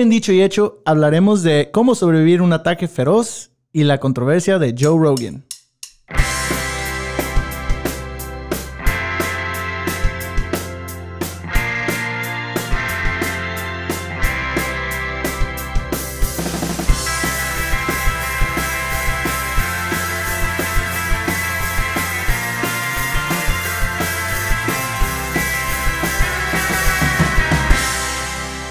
Hoy en Dicho y Hecho hablaremos de cómo sobrevivir un ataque feroz y la controversia de Joe Rogan.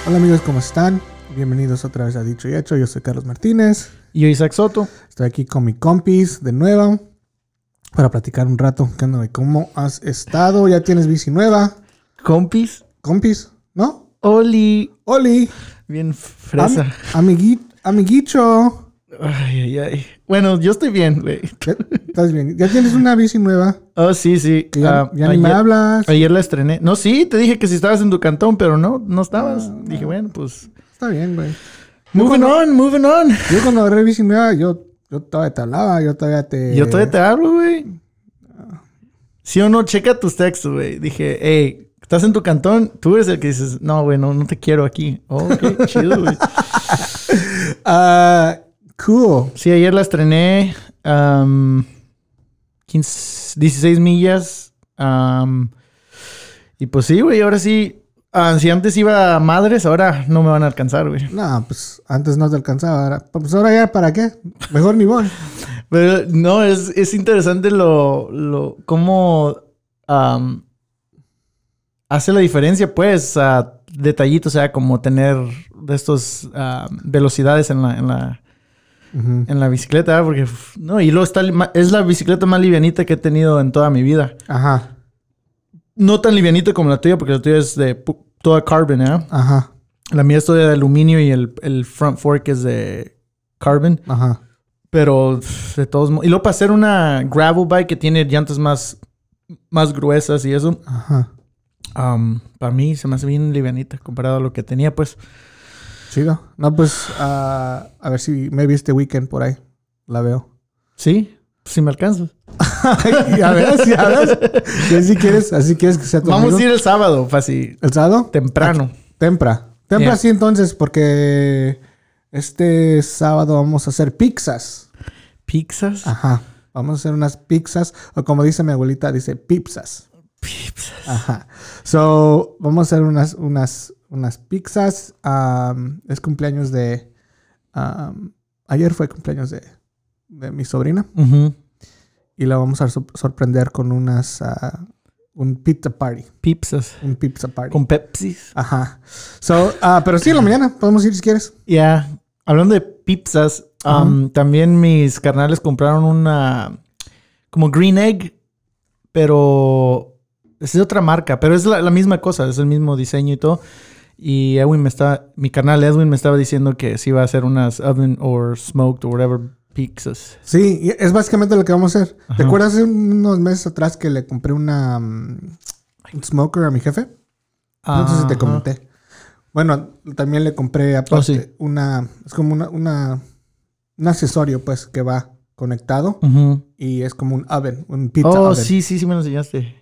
Hola amigos, ¿cómo están? Bienvenidos otra vez a Dicho y Hecho. Yo soy Carlos Martínez. Y yo, Isaac Soto. Estoy aquí con mi compis de nuevo para platicar un rato. ¿Qué onda, güey? ¿Cómo has estado? ¿Ya tienes bici nueva? Compis. Compis, ¿no? Oli. Oli. Bien fresa. Am amigui amiguicho. Ay, ay, ay. Bueno, yo estoy bien, güey. ¿Ya- ¿Estás bien? ¿Ya tienes una bici nueva? Oh, sí, sí. Que ya, Ah, ya ni me hablas. Ayer la estrené. No, sí, te dije que si estabas en tu cantón, pero no, no estabas. Ah, Dije, bueno, pues. Está bien, güey. Moving on, moving on. Yo cuando agarré bici nueva, yo, yo todavía te hablaba, yo todavía te... Yo todavía te hablo, güey. Sí o no, checa tus textos, güey. Dije, hey, estás en tu cantón, tú eres el que dices, no, güey, no, no te quiero aquí. Oh, ok, chido, güey. Ah, cool. Sí, ayer la estrené. am, 15 16 millas. y pues sí, güey, ahora sí. Ah, si antes iba a madres, ahora no me van a alcanzar, güey. No, pues antes no te alcanzaba. ahora- Pues ahora ya, ¿para qué? Mejor ni voy. Pero no, es, es interesante lo, lo cómo hace la diferencia, pues, a detallitos, o sea, como tener de estos velocidades en la, en la, en la bicicleta, porque no, y luego está es la bicicleta más livianita que he tenido en toda mi vida. Ajá, No tan livianita como la tuya, porque la tuya es de toda carbon, ¿eh? ajá, La mía es toda de aluminio y el, el front fork es de carbon. ajá. Pero de todos modos. Y luego para hacer una gravel bike que tiene llantas más, más gruesas y eso, Ajá. um, para mí se me hace bien livianita comparado a lo que tenía, pues. Chido. No, pues ah, a ver si maybe este weekend por ahí la veo. Sí, si me alcanzas. Ya ves. Y así quieres, así quieres que sea tu Vamos amigo. a ir el sábado, fácil, ¿El sábado? temprano. Tempra. Tempra Yeah. sí entonces, porque este sábado vamos a hacer pizzas. Pizzas. Ajá. Vamos a hacer unas pizzas, o como dice mi abuelita, dice pizzas. Pizzas. Ajá. So, vamos a hacer unas, unas, unas pizzas. Es cumpleaños de. ayer fue cumpleaños de, de mi sobrina. Ujú. Y la vamos a sor- sorprender con unas. ah, un pizza party. Pizzas. Un pizza party. Con Pepsi. Ajá. So, ah, pero sí, en la mañana. Podemos ir si quieres. Ya. Hablando de pizzas, um, también mis carnales compraron una. Como Green Egg, pero. Es de otra marca, pero es la, la misma cosa, es el mismo diseño y todo. Y Edwin me está. Mi carnal Edwin me estaba diciendo que sí iba a hacer unas oven or smoked or whatever pizzas. Sí, es básicamente lo que vamos a hacer. ¿Te Ajá. acuerdas hace unos meses atrás que le compré una. mm, un smoker a mi jefe? No sé si te comenté. Bueno, también le compré aparte Oh, sí. una. Es como una, una. Un accesorio, pues, que va conectado. Y es como un oven, un pizza Oh, oven. sí, sí, sí me lo enseñaste.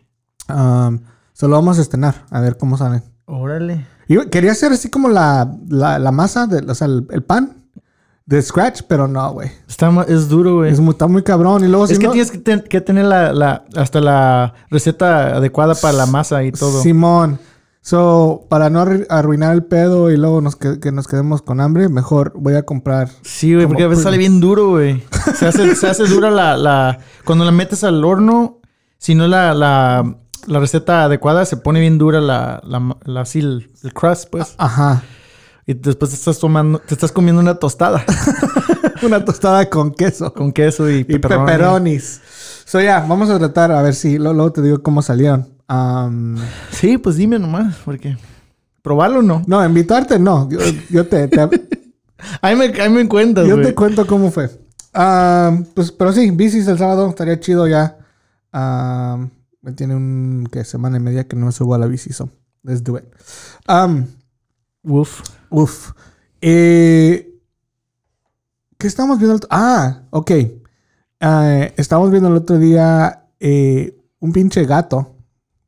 Um, solo vamos a estrenar, a ver cómo salen. Órale. Y quería hacer así como la, la, la masa, de, o sea, el, el pan de scratch, pero no, güey. Está es duro, güey. Es está muy cabrón. Y luego Es si que no- tienes que, ten- que tener la, la- hasta la receta adecuada para la masa y todo. Simón. So, para no arru- arruinar el pedo y luego nos que, que nos quedemos con hambre, mejor voy a comprar. Sí, güey, porque a veces sale bien duro, güey. Se hace, se hace dura la, la... Cuando la metes al horno, si no la, la, la receta adecuada, se pone bien dura la, la, la- así el, el crust, pues. Ajá. Y después te estás tomando, te estás comiendo una tostada Una tostada con queso. con queso y, Y pepperoni. pepperonis. So, ya, vamos a tratar a ver si luego te digo cómo salieron. Um, Sí, pues dime nomás, porque... Probarlo no. no, invitarte no. Yo, yo te, te- Ahí me, ahí me cuentas, yo te cuento cómo fue. Um, pues, pero sí, bicis el sábado. Estaría chido ya. Um, me tiene un que semana y media que no me subo a la bici. So, let's do it. Um, Uf. Uf. Eh, ¿Qué estamos viendo? Ah, ok. Eh, estamos viendo el otro día eh, un pinche gato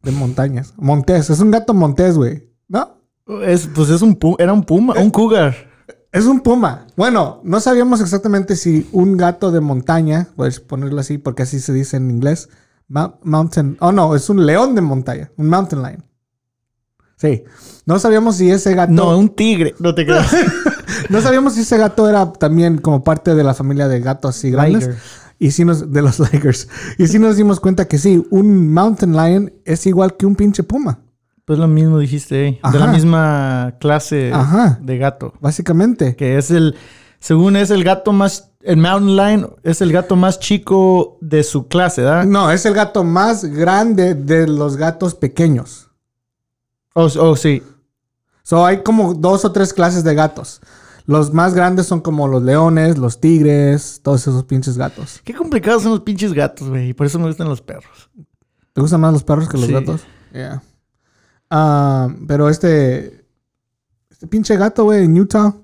de montañas. Montés. Es un gato montés, güey. ¿No? Es, pues es un pu- era un puma, un cougar. Es un puma. Bueno, no sabíamos exactamente si un gato de montaña, puedes ponerlo así porque así se dice en inglés. Mou- Mountain. Oh, no, es un león de montaña. Un mountain lion. Sí. No sabíamos si ese gato. No, un tigre. No te creas. No sabíamos si ese gato era también como parte de la familia de gatos así grandes. Liger. Y sí nos, de los Ligers. Y sí nos dimos cuenta que sí, un mountain lion es igual que un pinche puma. Pues lo mismo dijiste, eh, de la misma clase Ajá. de gato. Básicamente. Que es el, según es el gato más, el mountain lion es el gato más chico de su clase, ¿verdad? No, es el gato más grande de los gatos pequeños. Oh, oh, sí. So, hay como dos o tres clases de gatos. Los más grandes son como los leones, los tigres, todos esos pinches gatos. Qué complicados son los pinches gatos, güey. Y por eso me gustan los perros. ¿Te gustan más los perros que los Sí. gatos? Yeah. Ah, pero este. Este pinche gato, güey, en Utah.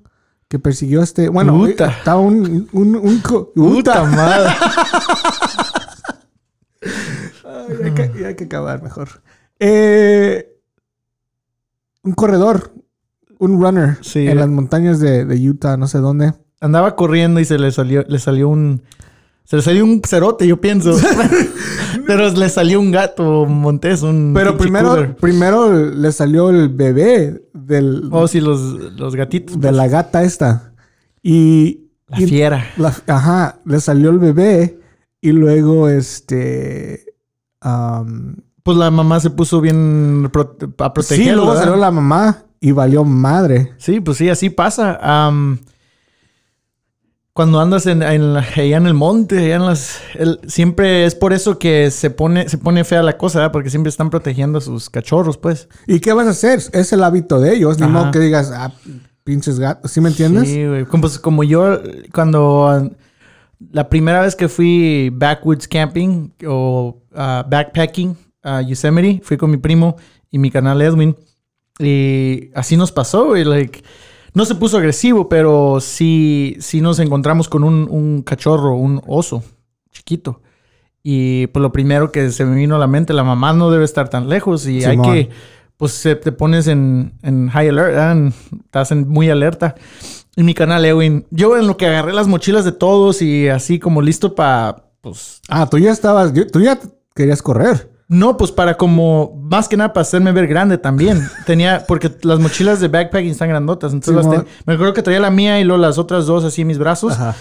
Que persiguió a este. Bueno, Utah. estaba un. un, un Utah. madre. Ay, hay, que, hay que acabar mejor. Eh, un corredor. Un runner. Sí. En las montañas de, de Utah, no sé dónde. Andaba corriendo y se le salió, le salió un. Se le salió un cerote, yo pienso. Pero le salió un gato montés, un. Pero primero, primero le salió el bebé del, Oh, sí, los, los gatitos. de la gata esta. Y. La y- fiera. La- ajá, le salió el bebé y luego este. Pues la mamá se puso bien pro- a sí, protegerlo. luego ¿verdad? salió la mamá y valió madre. Sí, pues sí, así pasa. Cuando andas en, en la- allá en el monte, allá en las, el- siempre es por eso que se pone, se pone fea la cosa, ¿verdad? porque siempre están protegiendo a sus cachorros, pues. ¿Y qué vas a hacer? Es el hábito de ellos. Ni modo que digas, ah, pinches gatos. ¿Sí me entiendes? Sí, güey. Como, pues, como yo, cuando ah, la primera vez que fui backwoods camping o ah, backpacking a Yosemite, fui con mi primo y mi canal Edwin. Y así nos pasó, güey. Like, no se puso agresivo, pero sí, sí nos encontramos con un, un cachorro, un oso chiquito. Y pues lo primero que se me vino a la mente, la mamá no debe estar tan lejos y hay Simón. que, pues te pones en, en high alert. En- estás en muy alerta. Y mi canal Ewin, yo en lo que agarré las mochilas de todos y así como listo para, pues, Ah, tú ya estabas. tú ya querías correr. No, pues para como, más que nada para hacerme ver grande también. Tenía, porque las mochilas de backpacking están grandotas. Entonces las ten- me acuerdo que traía la mía y luego las otras dos así en mis brazos. Ajá.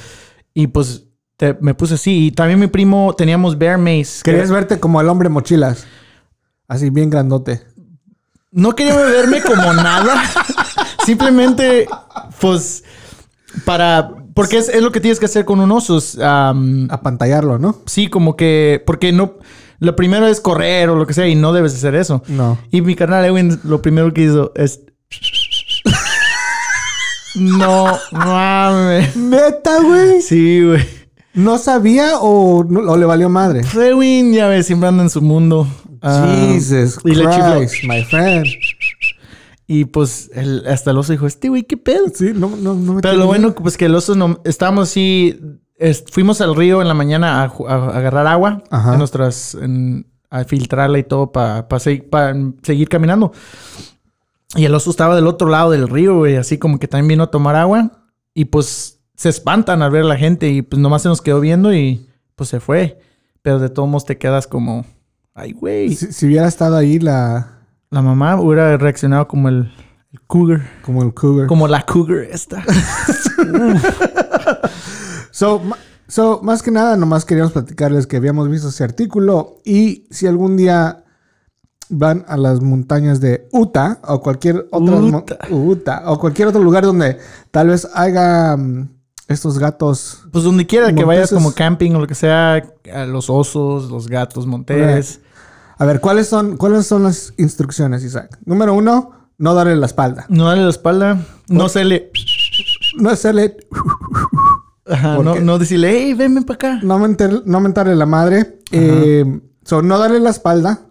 Y pues te- me puse así. Y también mi primo teníamos bear mace. que- Querías verte como el hombre mochilas. Así bien grandote. No quería verme como nada. Simplemente, pues, para... Porque es, es lo que tienes que hacer con un oso. am, Apantallarlo, ¿no? sí, como que... Porque no... Lo primero es correr o lo que sea y no debes hacer eso. No. Y mi carnal Ewin lo primero que hizo es... No, mames. Neta, güey. Sí, güey. ¿No sabía o, no- o le valió madre? Ewin, ya ves, siempre anda en su mundo. Ah, Jesus y le. Christ, my friend. Y pues el- hasta el oso dijo, este güey, ¿qué pedo? Sí, no, no, no me Pero lo bueno, pues que el oso no... Estábamos así... es- fuimos al río en la mañana a, agarrar agua. En nuestras... en- a filtrarla y todo para seguir caminando. Y el oso estaba del otro lado del río, güey. Así como que también vino a tomar agua. Y pues se espantan al ver a la gente. Y pues nomás se nos quedó viendo y pues se fue. Pero de todos modos te quedas como... Ay, güey. Si, si hubiera estado ahí la... La mamá hubiera reaccionado como el, el cougar. Como el cougar. Como la cougar esta. So, so, más que nada, nomás queríamos platicarles que habíamos visto ese artículo y si algún día van a las montañas de Utah o cualquier otra mo- Utah. O cualquier otro lugar donde tal vez haya mm, estos gatos. Pues donde quiera que vayas como camping o lo que sea, a los osos, los gatos montés. A ver, ¿cuáles son, ¿cuáles son las instrucciones, Isaac? Número uno, no darle la espalda. No darle la espalda, no hacerle, No hacerle, ajá, ¿Por no, decirle, hey, venme para acá. no, mentar- no mentarle la madre. Eh, so, no darle la espalda.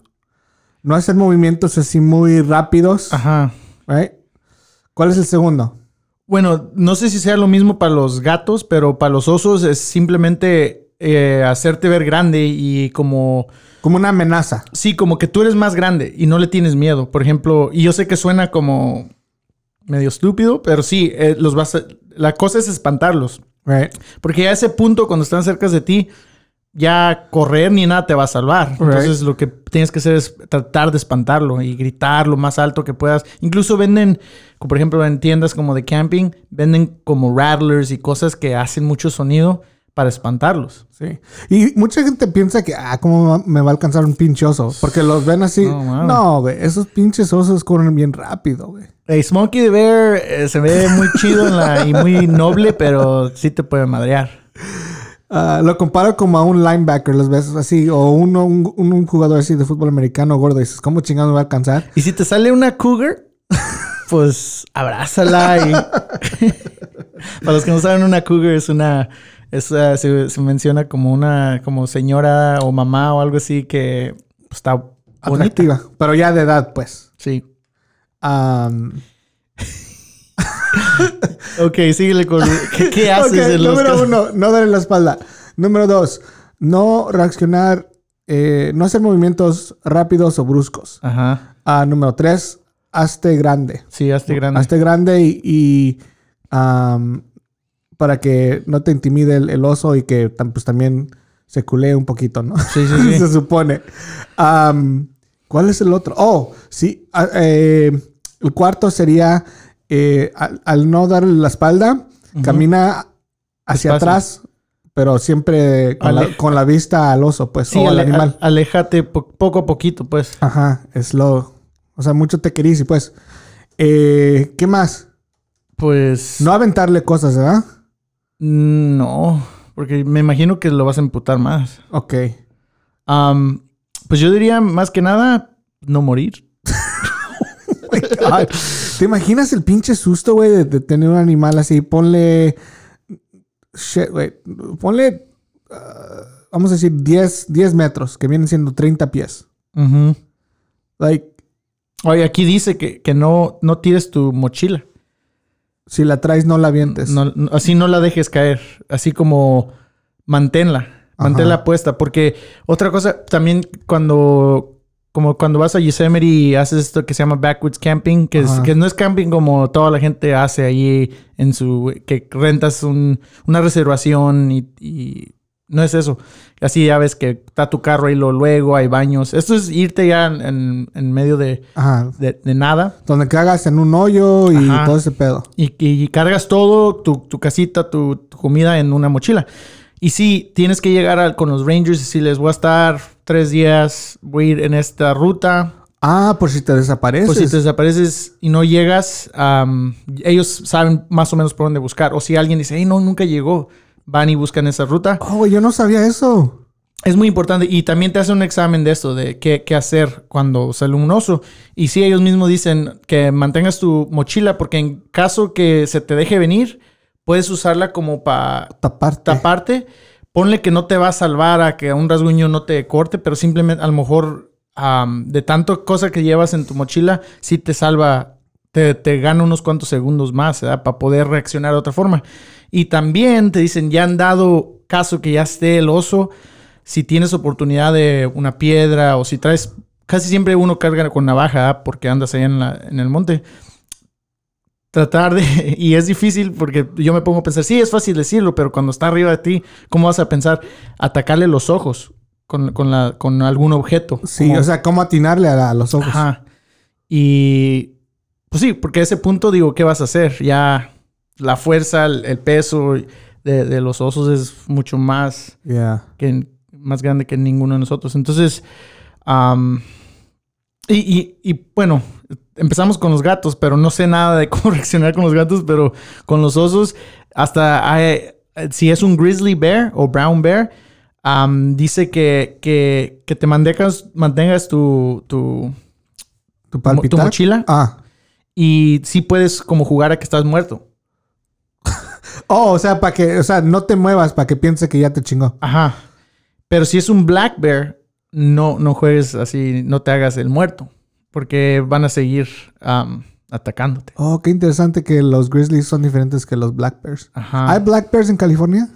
No hacer movimientos así muy rápidos. Ajá. Right? ¿Cuál es el segundo? Bueno, no sé si sea lo mismo para los gatos, pero para los osos es simplemente eh, hacerte ver grande y como, Como una amenaza. sí, como que tú eres más grande y no le tienes miedo. Por ejemplo, y yo sé que suena como medio estúpido, pero sí, eh, los vas a- La cosa es espantarlos. Right. Porque a ese punto, cuando están cerca de ti, ya correr ni nada te va a salvar. Right. Entonces lo que tienes que hacer es tratar de espantarlo y gritar lo más alto que puedas. Incluso venden, por ejemplo en tiendas como de camping, venden como rattlers y cosas que hacen mucho sonido para espantarlos. Sí. Y mucha gente piensa que, ah, ¿cómo me va a alcanzar un pinche oso? Porque los ven así. No, güey. Esos pinches osos corren bien rápido, güey. El Smokey the Bear eh, se ve muy chido en la- y muy noble, pero sí te puede madrear. Ah, lo comparo como a un linebacker, los ves así, o uno, un, un- un jugador así de fútbol americano gordo. Y dices, ¿cómo chingado me va a alcanzar? Y si te sale una cougar, pues abrázala y... Para los que no saben, una cougar es una... es, ah, se, se menciona como una como señora o mamá o algo así que está bonita. Atractiva. Pero ya de edad, pues. Sí. Am, Ok, síguele con... ¿Qué, qué haces ok, en número uno, no darle la espalda. Número dos, no reaccionar, eh, no hacer movimientos rápidos o bruscos. Ajá. Ah, número tres, hazte grande. Sí, hazte grande. Hazte grande y, para que no te intimide el, el oso y que pues, también se culee un poquito, ¿no? Sí, sí, sí. se supone. ¿Cuál es el otro? Oh, sí. eh, el cuarto sería eh, al, al no darle la espalda, camina hacia Despacio. atrás, pero siempre con la, Ale- con la vista al oso, pues, Sí, o al animal. aléjate po- poco a poquito, pues. Ajá, slow. O sea, mucho te y pues. Eh, ¿Qué más? Pues... No aventarle cosas, ¿verdad? No, porque me imagino que lo vas a emputar más. Ok. Pues yo diría más que nada no morir. Ay, ¿Te imaginas el pinche susto, güey, de, de tener un animal así? Ponle. Shit, güey. Ponle. ah, vamos a decir 10, 10 metros, que vienen siendo 30 pies. Like, Oye, aquí dice que, que no, no tires tu mochila. Si la traes, no la avientes. No- no- así no la dejes caer. Así como manténla. Manténla Ajá. puesta. Porque otra cosa, también cuando... Como cuando vas a Yosemite y haces esto que se llama backwoods camping, que, es- que no es camping como toda la gente hace ahí en su... que rentas un- una reservación y, y no es eso. Así ya ves que está tu carro ahí lo, luego, hay baños. Esto es irte ya en, en- medio de, de- de nada Donde cagas en un hoyo y Ajá. todo ese pedo. y, y cargas todo, tu, tu casita, tu, tu comida en una mochila. Y sí, tienes que llegar con los Rangers y decirles, voy a estar tres días, voy a ir en esta ruta. Ah, por si te desapareces. Pues si te desapareces y no llegas, am, ellos saben más o menos por dónde buscar. O si alguien dice, hey, no, nunca llegó, van y buscan esa ruta. Oh, yo no sabía eso. Es muy importante. Y también te hacen un examen de esto, de qué, qué hacer cuando sale un oso. Y sí, ellos mismos dicen que mantengas tu mochila porque en caso que se te deje venir, puedes usarla como para Taparte. taparte. Ponle que no te va a salvar a que un rasguño no te corte, pero simplemente a lo mejor de tanto cosa que llevas en tu mochila, sí te salva, te, te gana unos cuantos segundos más para poder reaccionar de otra forma. Y también te dicen, ya han dado caso que ya esté el oso, si tienes oportunidad de una piedra o si traes, casi siempre uno carga con navaja porque andas allá en, la- en el monte. Tratar de, y es difícil porque yo me pongo a pensar, sí, es fácil decirlo, pero cuando está arriba de ti, ¿cómo vas a pensar? Atacarle los ojos con, con, la, con algún objeto. Sí, Como- o sea, cómo atinarle a, la- a los ojos. Ajá. Y pues sí, porque a ese punto digo, ¿qué vas a hacer? Ya la fuerza, el, el peso de, de los osos es mucho más Yeah. que más grande que ninguno de nosotros. Entonces, y, y- y, bueno, empezamos con los gatos, pero no sé nada de cómo reaccionar con los gatos, pero con los osos, hasta hay- si es un grizzly bear o brown bear, dice que, que, que te mantengas, mantengas tu, tu, ¿Tu tu palpitar? mochila Ah. y sí puedes como jugar a que estás muerto. Oh, o sea, para que, o sea, no te muevas para que piense que ya te chingó. Ajá. Pero si es un black bear, no, no juegues así, no te hagas el muerto. Porque van a seguir atacándote. Oh, qué interesante que los grizzlies son diferentes que los black bears. Ajá. ¿Hay black bears en California?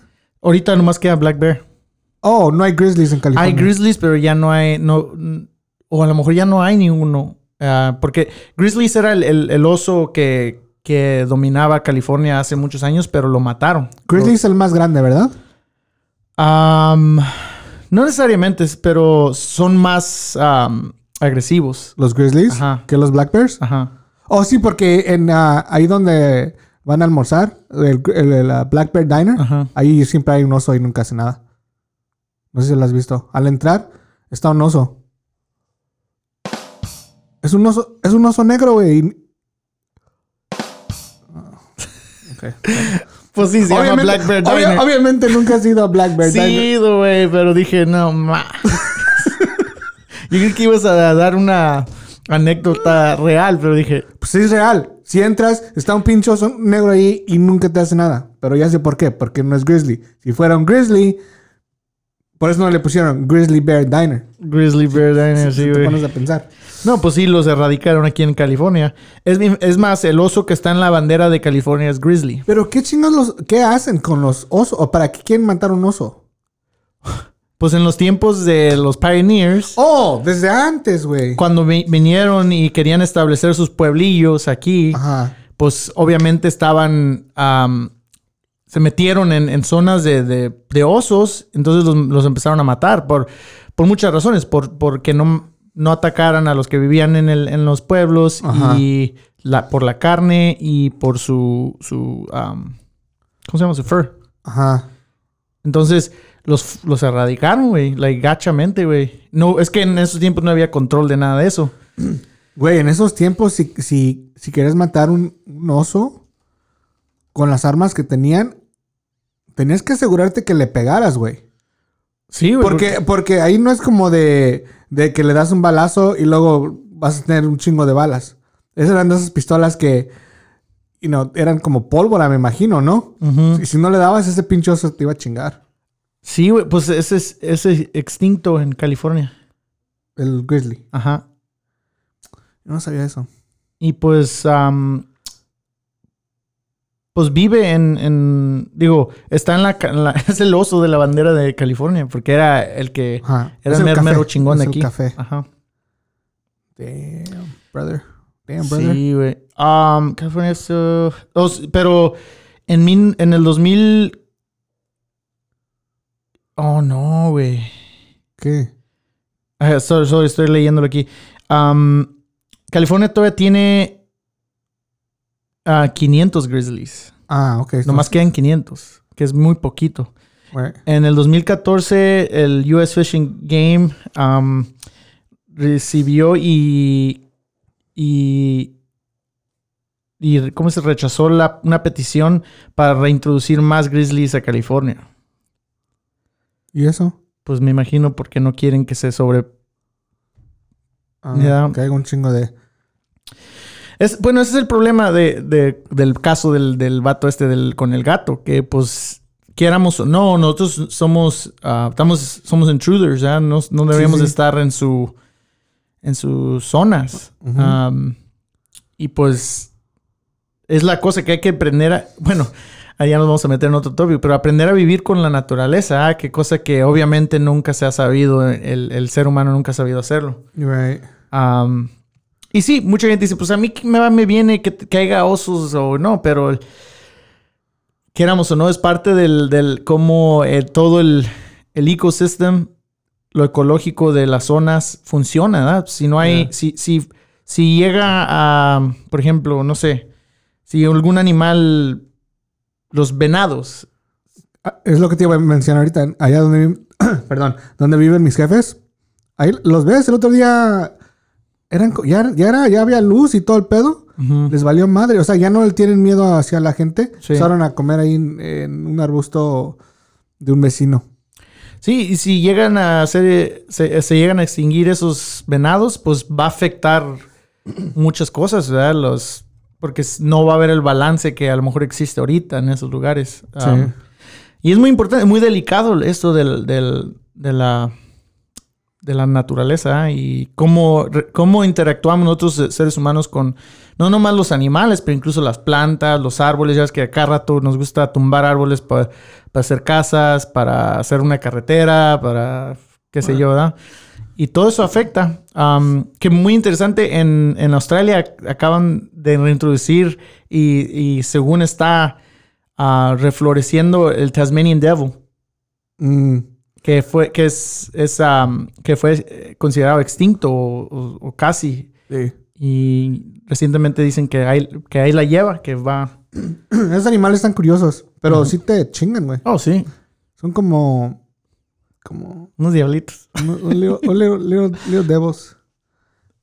Ahorita nomás queda black bear. Oh, no hay grizzlies en California. Hay grizzlies, pero ya no hay, no, o a lo mejor ya no hay ni uno. Ah, porque grizzlies era el, el- el oso que, que dominaba California hace muchos años, pero lo mataron. Grizzly es el más grande, ¿verdad? No necesariamente, pero son más agresivos. Los Grizzlies. Ajá. Que los Black Bears. Ajá. Oh, sí, porque en ah, ahí donde van a almorzar, el, el- el, ah, Black Bear Diner, Ajá. ahí siempre hay un oso y nunca hace nada. No sé si lo has visto. Al entrar, está un oso. Es un oso, es un oso negro, güey. Pues sí, se Obviamente- obviamente nunca has ido a Black Bear Diner. Sí, güey, pero dije, no, ma. Yo creí que ibas a dar una anécdota real, pero dije, Pues sí es real. Si entras, está un pinche oso negro ahí y nunca te hace nada. Pero ya sé por qué. Porque no es Grizzly. Si fuera un Grizzly, por eso no le pusieron Grizzly Bear Diner. Grizzly Bear Diner, sí, güey. pones a pensar. No, pues sí, los erradicaron aquí en California. Es, más, el oso que está en la bandera de California es Grizzly. Pero qué chingados los, qué hacen con los osos o para qué quieren matar un oso. Pues en los tiempos de los pioneers, Oh, desde antes, güey. cuando vi- vinieron y querían establecer sus pueblillos aquí, Ajá. pues obviamente estaban, se metieron en, en zonas de, de- de osos, entonces los, los empezaron a matar por, por muchas razones, por, porque no, no atacaran a los que vivían en, el, en los pueblos Ajá. y la, por la carne y por su, su am, ¿cómo se llama? Su fur. Ajá. Entonces los, los erradicaron, güey, like, gachamente, güey. No, es que en esos tiempos no había control de nada de eso. Güey, en esos tiempos, si, si, si quieres matar un, un oso con las armas que tenían, tenías que asegurarte que le pegaras, güey. Sí, güey. Porque, porque ahí no es como de, de que le das un balazo y luego vas a tener un chingo de balas. Esas eran de esas pistolas que, you know, eran como pólvora, me imagino, ¿no? Ujú. Y si no le dabas, ese pinche oso te iba a chingar. Sí, güey, pues ese es, ese es extinto en California. El grizzly. Ajá. Yo no sabía eso. Y pues, pues vive en, en- digo, está en la, ca- en la- es el oso de la bandera de California, porque era el que, Ajá. era el el mero, chingón Es de el aquí. café. Ajá. Damn, brother. Damn, brother. Sí, güey. Am, California es, uh, oh, pero en, min- en el 2000... Oh, no, güey. ¿Qué? Ah, sorry, sorry, estoy leyéndolo aquí. Am, California todavía tiene ah, 500 Grizzlies. Ah, ok. Nomás quedan 500, que es muy poquito. Right. En el 2014, el US Fishing Game am, recibió y, y, y ¿cómo se rechazó la, una petición para reintroducir más grizzlies a California? ¿Y eso? Pues me imagino porque no quieren que se sobre... Ah. Que haya un chingo de... Es, bueno, ese es el problema de, de- del caso del, del vato este del, con el gato, que pues quieramos o no, nosotros somos, estamos, somos intruders. No, no deberíamos sí. estar en su en sus zonas. Am, y pues es la cosa que hay que aprender a, bueno, allá nos vamos a meter en otro tópico, pero aprender a vivir con la naturaleza, ¿ah? que cosa que obviamente nunca se ha sabido, el, el ser humano nunca ha sabido hacerlo. Right. Y sí, mucha gente dice, pues a mí me, va- me viene que, haya osos o no, pero queramos o no, es parte del, del cómo eh, todo el, el ecosystem, lo ecológico de las zonas funciona, ¿verdad? Si no hay, Yeah. si, si, si llega a, por ejemplo, no sé, si algún animal, los venados, Ah, Es lo que te iba a mencionar ahorita. Allá donde perdón, donde viven mis jefes. Ahí los ves el otro día. Eran, ya, ya, era, ya había luz y todo el pedo. Les valió madre. O sea, ya no le tienen miedo hacia la gente. Sí. Empezaron a comer ahí en, en un arbusto de un vecino. Sí, y si llegan a hacer, se, se llegan a extinguir esos venados, pues va a afectar muchas cosas, ¿verdad? Los, porque no va a haber el balance que a lo mejor existe ahorita en esos lugares. Sí. Um, y es muy importante, muy delicado esto del, del- de la de la naturaleza y cómo, cómo interactuamos nosotros eh, seres humanos con no nomás los animales, pero incluso las plantas, los árboles. Ya es que acá rato nos gusta tumbar árboles pa- para hacer casas, para hacer una carretera, para qué sé yo, ¿verdad? Y todo eso afecta. Um, que muy interesante, en, en Australia acaban de reintroducir y, y según está uh, refloreciendo el Tasmanian Devil. Mm, Que fue, que es, es, um, que fue considerado extinto o, o- o casi. sí. Y recientemente dicen que ahí, que ahí la lleva, que va. Esos animales están curiosos, pero sí te chingan, güey. Oh, sí. Son como. Como. Unos diablitos. Un, little, little, little- little devils.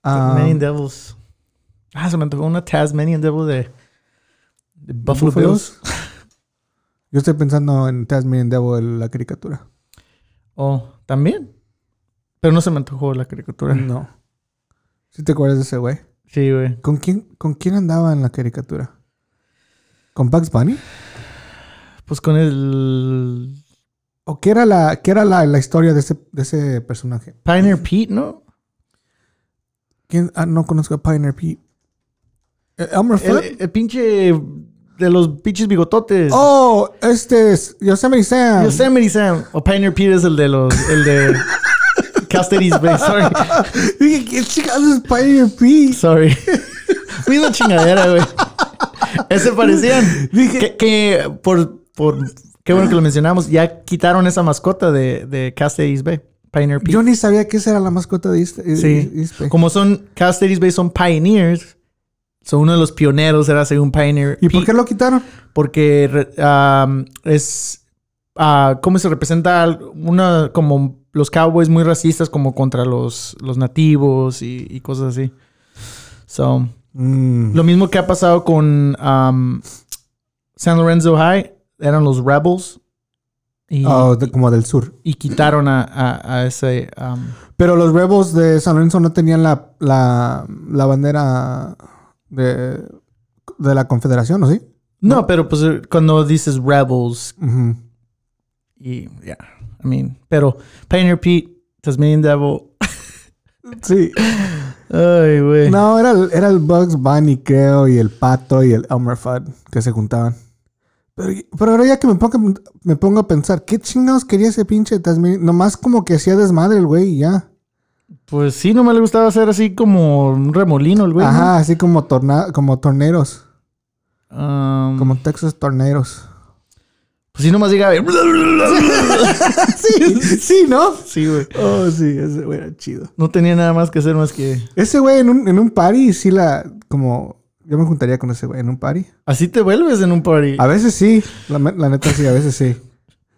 Ah, Tasmanian Devils. Ah, se me antojó una Tasmanian Devil de, de Buffalo. Bills. Yo estoy pensando en Tasmanian Devil, la caricatura. Oh, también. Pero no se me antojó la caricatura. No. ¿Sí te acuerdas de ese güey? Sí, güey. ¿Con quién, ¿Con quién andaba en la caricatura? ¿Con Bugs Bunny? Pues con el ¿O qué era la, qué era la, la historia de ese, de ese personaje? Pioneer Pete, ¿no? ¿Quién? Ah, no conozco a Pioneer Pete. Eh, ¿Elmer Fudd? El, el pinche de los pinches bigototes. Oh, este es Yosemite Sam. Yosemite Sam. O Pioneer Pete es el de los... El de... East Bay. Sorry. Dije, ¿qué chingados es Pioneer Pete? Sorry. Misma chingadera, güey. Ese parecían. Dije- que, que por, por. Qué bueno que lo mencionamos. Ya quitaron esa mascota de, de East Bay. Pioneer Pete. Yo ni sabía que esa era la mascota de East, Sí. East Bay. Como son. East Bay son pioneers. Son uno de los pioneros, era según Pioneer. ¿Y por qué lo quitaron? Porque um, es. ah, ¿Cómo se representa? Una. Como los cowboys muy racistas, como contra los, los nativos y, y cosas así. So. Mm. Lo mismo que ha pasado con um, San Lorenzo High, eran los Rebels. Y, Oh, de- como del sur. y quitaron a, a- a ese. um, Pero los Rebels de San Lorenzo no tenían la, la, la bandera de, de la Confederación, ¿o sí? no, pero pues eh, cuando dices Rebels, y yeah, I mean, pero Pioneer Pete, Tasmanian Devil. Sí. Ay, güey. No, era, el- era el Bugs Bunny, creo, y el Pato y el Elmer Fudd que se juntaban. Pero, pero ahora ya que me pongo, me pongo a pensar, ¿qué chingados quería ese pinche Tasmanian? Nomás como que hacía desmadre el güey y ya. Pues sí, no me le gustaba hacer así como un remolino el güey. ¿no? Ajá, así como, torna como torneros. Um, Como Texas Torneros. Pues sí, nomás llegaba. y- sí, sí, ¿no? sí, güey. Oh, sí, ese güey era chido. No tenía nada más que hacer más que. Ese güey en un, en un party, sí la. Como. Yo me juntaría con ese güey en un party. Así te vuelves en un party. A veces sí, la, la neta sí, a veces sí.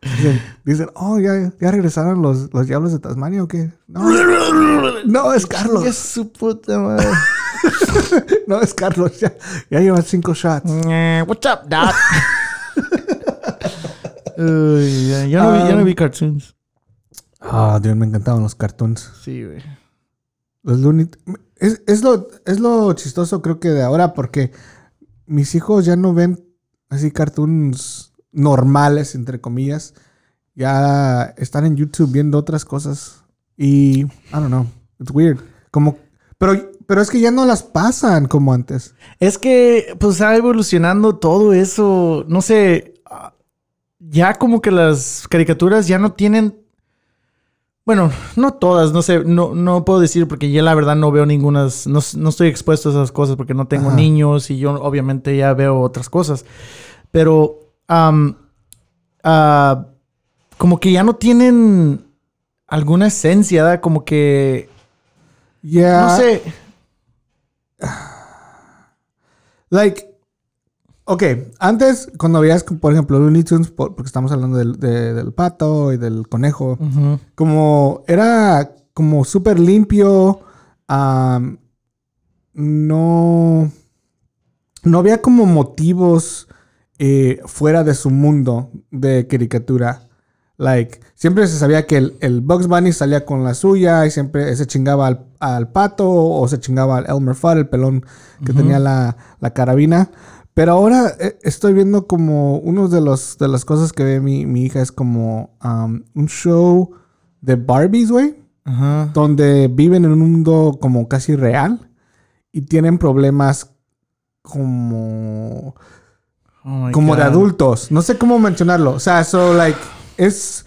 Dicen, dicen, oh, ya, ya regresaron los, los diablos de Tasmania o qué. No, no es Carlos. Ya su puta madre. No es Carlos. Ya, ya llevan cinco shots. Eh, What's up, Doc? Uy, ya, ya no vi, ya no Um, vi cartoons. Ah, Dios, me encantaban los cartoons. Sí, güey. Los Looney es, es, lo, es lo chistoso, creo que de ahora, porque mis hijos ya no ven así cartoons normales, entre comillas. Ya están en YouTube viendo otras cosas. Y, I don't know, it's weird. Como, pero, pero es que ya no las pasan como antes. Es que, pues, está evolucionando todo eso. No sé. Ya como que las caricaturas ya no tienen. Bueno, no todas, no sé, no, no puedo decir porque ya la verdad no veo ninguna, no, no estoy expuesto a esas cosas porque no tengo Ajá. niños y yo obviamente ya veo otras cosas. Pero, ah, como que ya no tienen alguna esencia, ¿verdad? Como que, Ya. no sé. Like, ok, antes cuando veías, por ejemplo, Looney Tunes, por- porque estamos hablando del, de- del pato y del conejo, como era como súper limpio, no, no había como motivos eh, fuera de su mundo de caricatura. Like, siempre se sabía que el, el Bugs Bunny salía con la suya y siempre se chingaba al, al pato o se chingaba al Elmer Fudd, el pelón que tenía la, la carabina. Pero ahora eh, estoy viendo como uno de, los, de las cosas que ve mi, mi hija es como um, un show de Barbies, güey, donde viven en un mundo como casi real y tienen problemas como Oh como de adultos. No sé cómo mencionarlo. O sea, so like es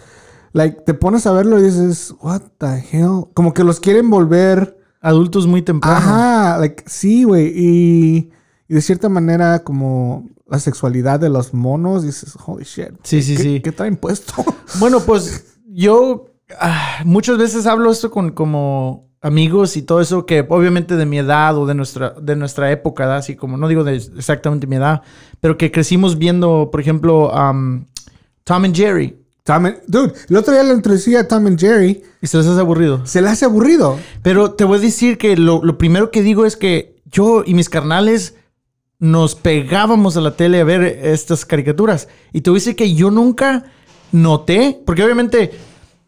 like, te pones a verlo y dices, what the hell? Como que los quieren volver. Adultos muy temprano. Ajá, like, sí, güey. Y, y de cierta manera, como la sexualidad de los monos, dices, holy shit. Sí, sí, ¿Qué, sí. ¿Qué traen puesto? Bueno, pues yo ah, muchas veces hablo esto con como amigos y todo eso que obviamente de mi edad o de nuestra, de nuestra época, así como no digo de exactamente mi edad, pero que crecimos viendo, por ejemplo, um, Tom and Jerry. Tom and- dude, el otro día le introducí a Tom and Jerry. Y se les hace aburrido. Se le hace aburrido. Pero te voy a decir que lo, lo primero que digo es que yo y mis carnales nos pegábamos a la tele a ver estas caricaturas. Y te voy a decir que yo nunca noté, porque obviamente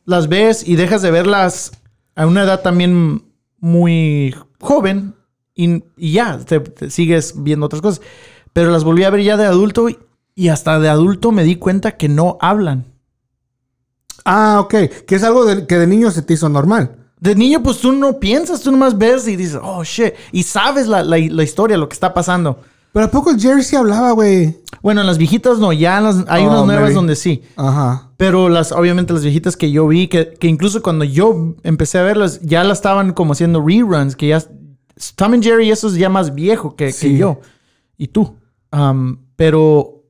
las ves y dejas de verlas a una edad también muy joven y, y ya, te, te sigues viendo otras cosas. Pero las volví a ver ya de adulto y, y hasta de adulto me di cuenta que no hablan. Ah, ok. Que es algo de- que de niño se te hizo normal. De niño, pues tú no piensas, tú nomás ves y dices, oh shit. Y sabes la, la- la historia, lo que está pasando. Pero ¿a poco el Jerry sí hablaba, güey? Bueno, en las viejitas no, ya en las- hay Oh, unas nuevas maybe. donde sí. Ajá. Pero las, obviamente las viejitas que yo vi, que, que incluso cuando yo empecé a verlas, ya las estaban como haciendo reruns, que ya... Tom and Jerry, eso es ya más viejo que, que yo. Y tú. Um, pero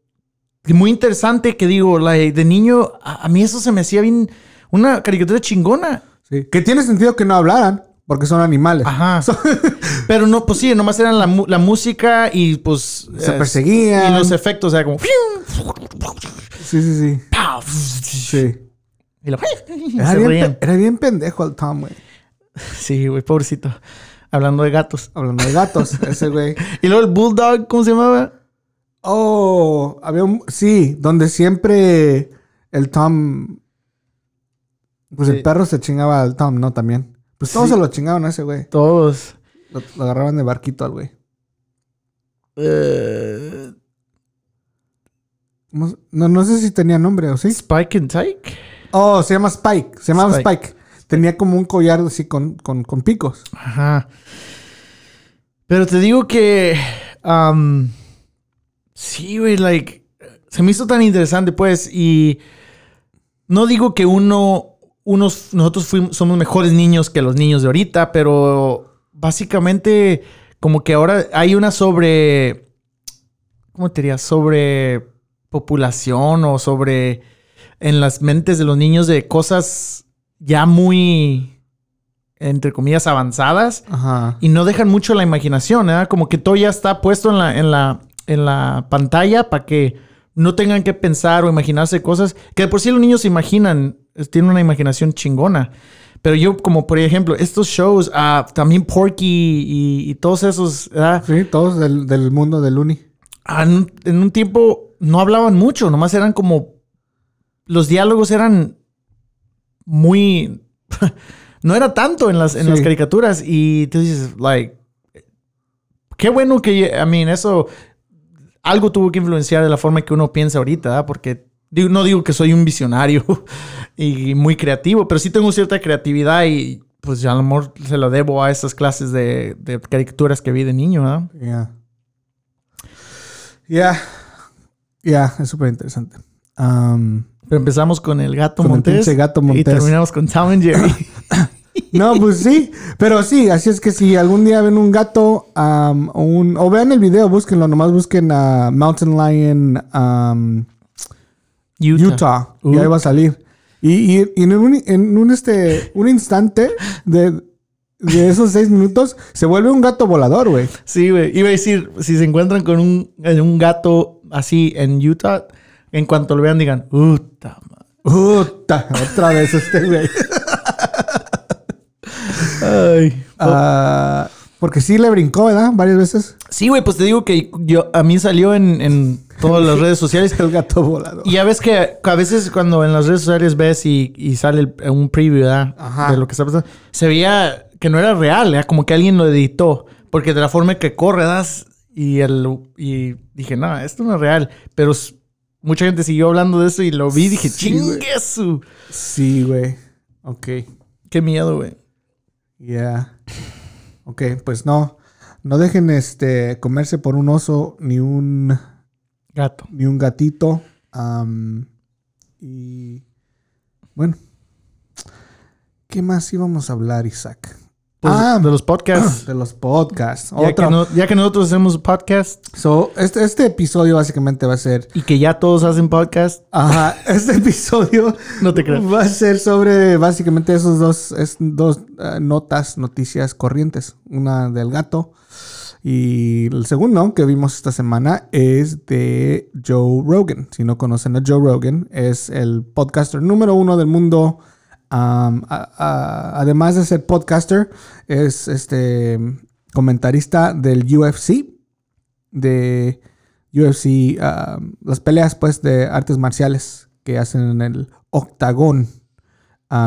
muy interesante que digo, la, de niño, a, a mí eso se me hacía bien... Una caricatura chingona. Sí. Que tiene sentido que no hablaran, porque son animales. Ajá. Pero no, pues sí, nomás eran la, la música y pues... Se eh, perseguían. Y los efectos, o sea, como... Sí, sí, sí. ¡pau! Sí. Y lo- Era bien, era pendejo el Tom, güey. Sí, güey, pobrecito. Hablando de gatos. Hablando de gatos, ese güey. Y luego el Bulldog, ¿cómo se llamaba? Oh, había un... Sí, donde siempre el Tom... Pues Sí. el perro se chingaba al Tom, ¿no? También. Pues todos Sí. se lo chingaban a ese güey. Todos. Lo, lo agarraban de barquito al güey. Eh, ¿Cómo se- No, no sé si tenía nombre o sí. Spike and Tyke. Oh, se llama Spike. Se llamaba Spike. Spike. Tenía como un collar así con, con, con picos. Ajá. Pero te digo que. um, sí, güey, like. Se me hizo tan interesante, pues. Y. No digo que uno. Unos, nosotros fuimos, somos mejores niños que los niños de ahorita, pero básicamente, como que ahora hay una sobre. ¿Cómo te diría? Sobre populación o sobre. En las mentes de los niños de cosas ya muy. Entre comillas, avanzadas Ajá. y no dejan mucho la imaginación, ¿eh? Como que todo ya está puesto en la, en la, en la pantalla para que no tengan que pensar o imaginarse cosas que de por sí los niños se imaginan, tienen una imaginación chingona. Pero yo, como por ejemplo, estos shows, ah, también Porky y, y todos esos, ¿verdad? Sí, todos del, del mundo del uni. Ah, en un tiempo no hablaban mucho, nomás eran como. Los diálogos eran muy. no era tanto en las, en las caricaturas. Y tú dices, like. Qué bueno que. I mean, eso. Algo tuvo que influenciar de la forma que uno piensa ahorita, ¿verdad? Porque digo- no digo que soy un visionario y muy creativo, pero sí tengo cierta creatividad y pues a lo mejor se lo debo a esas clases de, de caricaturas que vi de niño, ¿verdad? Ya. Ya. Es súper interesante. Um, Pero empezamos con el gato Con Montés. gato Y terminamos con Tom and Jerry. no, pues sí. Pero sí, así es que si algún día ven un gato um, o, un, o vean el video, búsquenlo. Nomás busquen a Mountain Lion um, Utah. y ahí va a salir. Y, y- y en, un, en un, este, un instante de, de esos seis minutos se vuelve un gato volador, güey. Sí, güey. Iba a decir, si se encuentran con un, un gato así en Utah, en cuanto lo vean digan, madre". Puta, otra vez este güey. Ay. Ah, porque sí le brincó, ¿verdad? Varias veces. Sí, güey, pues te digo que yo, a mí salió en, en todas las redes sociales. El gato volador. Y ya ves que a veces cuando en las redes sociales ves y, y sale el- un preview ¿verdad? Ajá. de lo que está pasando, se veía que no era real, ¿verdad? como que alguien lo editó, porque de la forma que corre, das y, el, y dije, no, esto no es real, pero mucha gente siguió hablando de eso y lo vi y dije, Sí, güey. chingue su. Sí, güey. Ok. Qué miedo, güey. Ya. Ok, pues no. No dejen este comerse por un oso ni un Gato. ni un gatito. Y Bueno. ¿Qué más íbamos a hablar, Isaac? Pues, Ah. de los podcasts. De los podcasts. ya, Otro. que no- ya que nosotros hacemos podcast So, este, este episodio básicamente va a ser. y que ya todos hacen podcast, Ajá, este episodio no te creo. va a ser sobre básicamente esos dos, es- dos eh, notas, noticias corrientes. Una del gato y el segundo que vimos esta semana es de Joe Rogan. Si no conocen a Joe Rogan, es el podcaster número uno del mundo. Además de ser podcaster, es este comentarista del UFC, de UFC, las peleas pues de artes marciales que hacen en el octagón.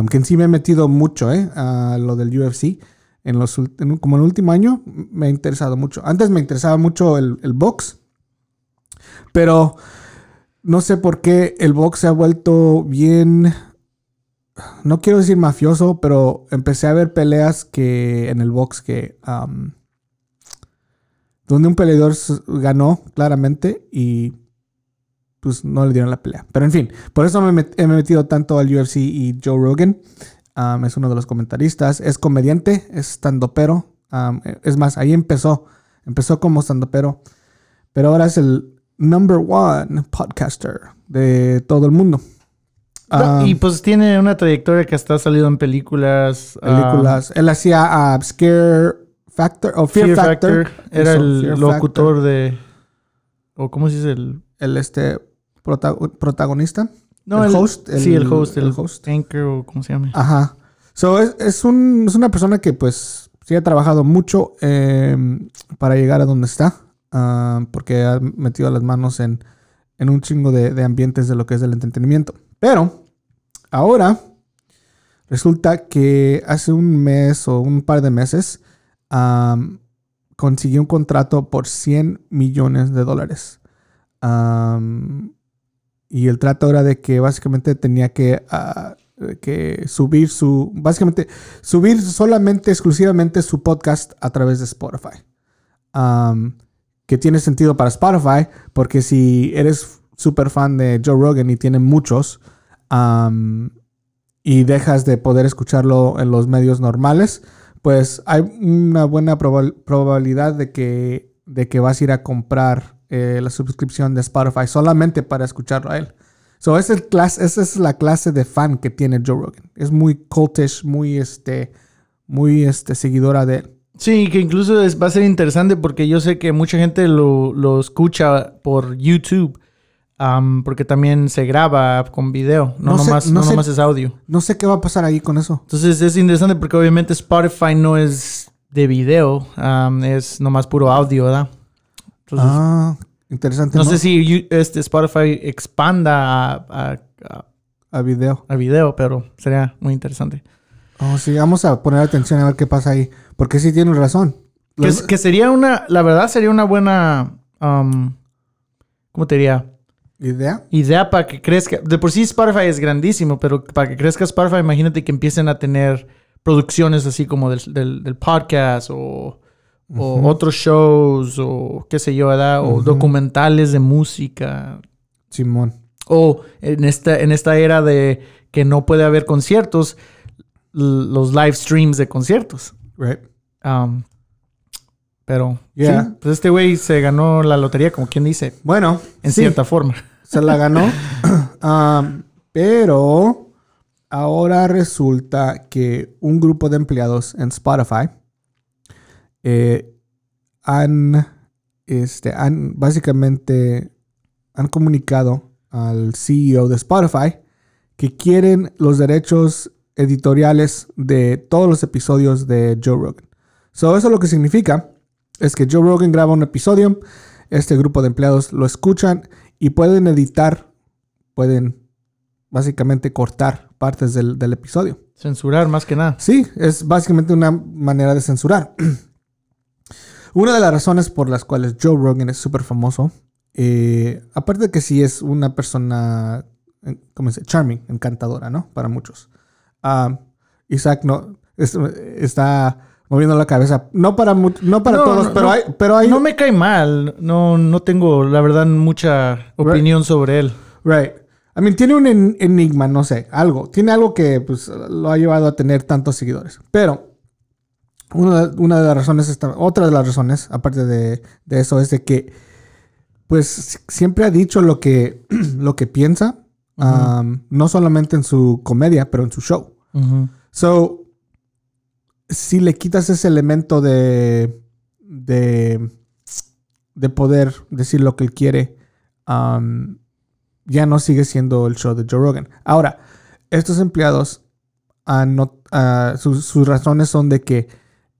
Que en sí me he metido mucho, ¿eh? A lo del UFC. En los, como en el último año me ha interesado mucho. Antes me interesaba mucho el, el box. Pero no sé por qué el box se ha vuelto bien... No quiero decir mafioso, pero empecé a ver peleas que en el box que... um, donde un peleador ganó claramente y pues no le dieron la pelea. Pero en fin, por eso me he metido tanto al UFC y Joe Rogan. Um, es uno de los comentaristas, es comediante, es standupero. Um, es más, ahí empezó. Empezó como standupero. Pero ahora es el number one podcaster de todo el mundo. No, Um, y pues tiene una trayectoria que hasta ha salido en películas. ah, películas. Él hacía uh, Scare Factor o Fear, Fear Factor. Factor. Era el Fear locutor de. ¿O cómo se dice? El. El este prota- protagonista. No, El host, sí, el- host. El, host. Anchor o ¿cómo se llama? Ajá. So, es, es, un- es una persona que pues sí ha trabajado mucho eh, para llegar a donde está. ah, porque ha metido las manos en, en un chingo de, de ambientes de lo que es el entretenimiento. Pero ahora resulta que hace un mes o un par de meses consiguió un contrato por 100 millones de dólares. Y el trato era de que básicamente tenía que, ah, que subir su, básicamente subir solamente, exclusivamente su podcast a través de Spotify. Que tiene sentido para Spotify, porque si eres súper fan de Joe Rogan y tiene muchos, y dejas de poder escucharlo en los medios normales, pues hay una buena proba- probabilidad de que, de que vas a ir a comprar eh, la suscripción de Spotify solamente para escucharlo a él. So, es el clas- esa es la clase de fan que tiene Joe Rogan. Es muy cultish, muy, este, muy este, seguidora de él. Sí, que incluso es- va a ser interesante porque yo sé que mucha gente lo, lo escucha por YouTube. Porque también se graba con video. No, No sé- nomás, no no sé- nomás es audio. No sé qué va a pasar ahí con eso. Entonces es interesante porque obviamente Spotify no es de video. es nomás puro audio, ¿verdad? Entonces, Ah, interesante. no, sé si este Spotify expanda a, a- a- A video. a video, pero sería muy interesante. Oh, sí, vamos a poner atención a ver qué pasa ahí. Porque sí tienes razón. Que, Los- que sería una, la verdad sería una buena, ¿cómo te diría? ¿Idea? Idea para que crezca. De por sí Spotify es grandísimo, pero para que crezca Spotify, imagínate que empiecen a tener producciones así como del, del- del podcast o, o otros shows o qué sé yo, ¿verdad? O documentales de música. Simón. O en esta, en esta era de que no puede haber conciertos, los live streams de conciertos. Right. Um, pero Yeah. sí, pues este güey se ganó la lotería, como quien dice, Bueno, en sí, cierta forma. se la ganó. Um, pero ahora resulta que un grupo de empleados en Spotify eh, han, este, han básicamente han comunicado al CEO de Spotify que quieren los derechos editoriales de todos los episodios de Joe Rogan. So, eso lo que significa es que Joe Rogan graba un episodio, este grupo de empleados lo escuchan y pueden editar, pueden básicamente cortar partes del, del episodio. Censurar más que nada. Sí, es básicamente una manera de censurar. una de las razones por las cuales Joe Rogan es súper famoso, eh, aparte de que sí es una persona, ¿cómo se dice? Charming, encantadora, ¿no? Para muchos. Ah, Isaac no, es- está moviendo la cabeza. No para, no para No, todos, no, pero, no. hay, pero hay... No me cae mal. No, no tengo, la verdad, mucha opinión sobre él. Right. I mean, tiene un en- enigma, no sé, algo. Tiene algo que pues, lo ha llevado a tener tantos seguidores. Pero una, una de las razones, esta- otra de las razones, aparte de, de eso, es de que pues siempre ha dicho lo que, lo que piensa. um, no solamente en su comedia, pero en su show. So, si le quitas ese elemento de, de, de poder decir lo que él quiere, ya no sigue siendo el show de Joe Rogan. Ahora, estos empleados, not- ah, sus, razones son de que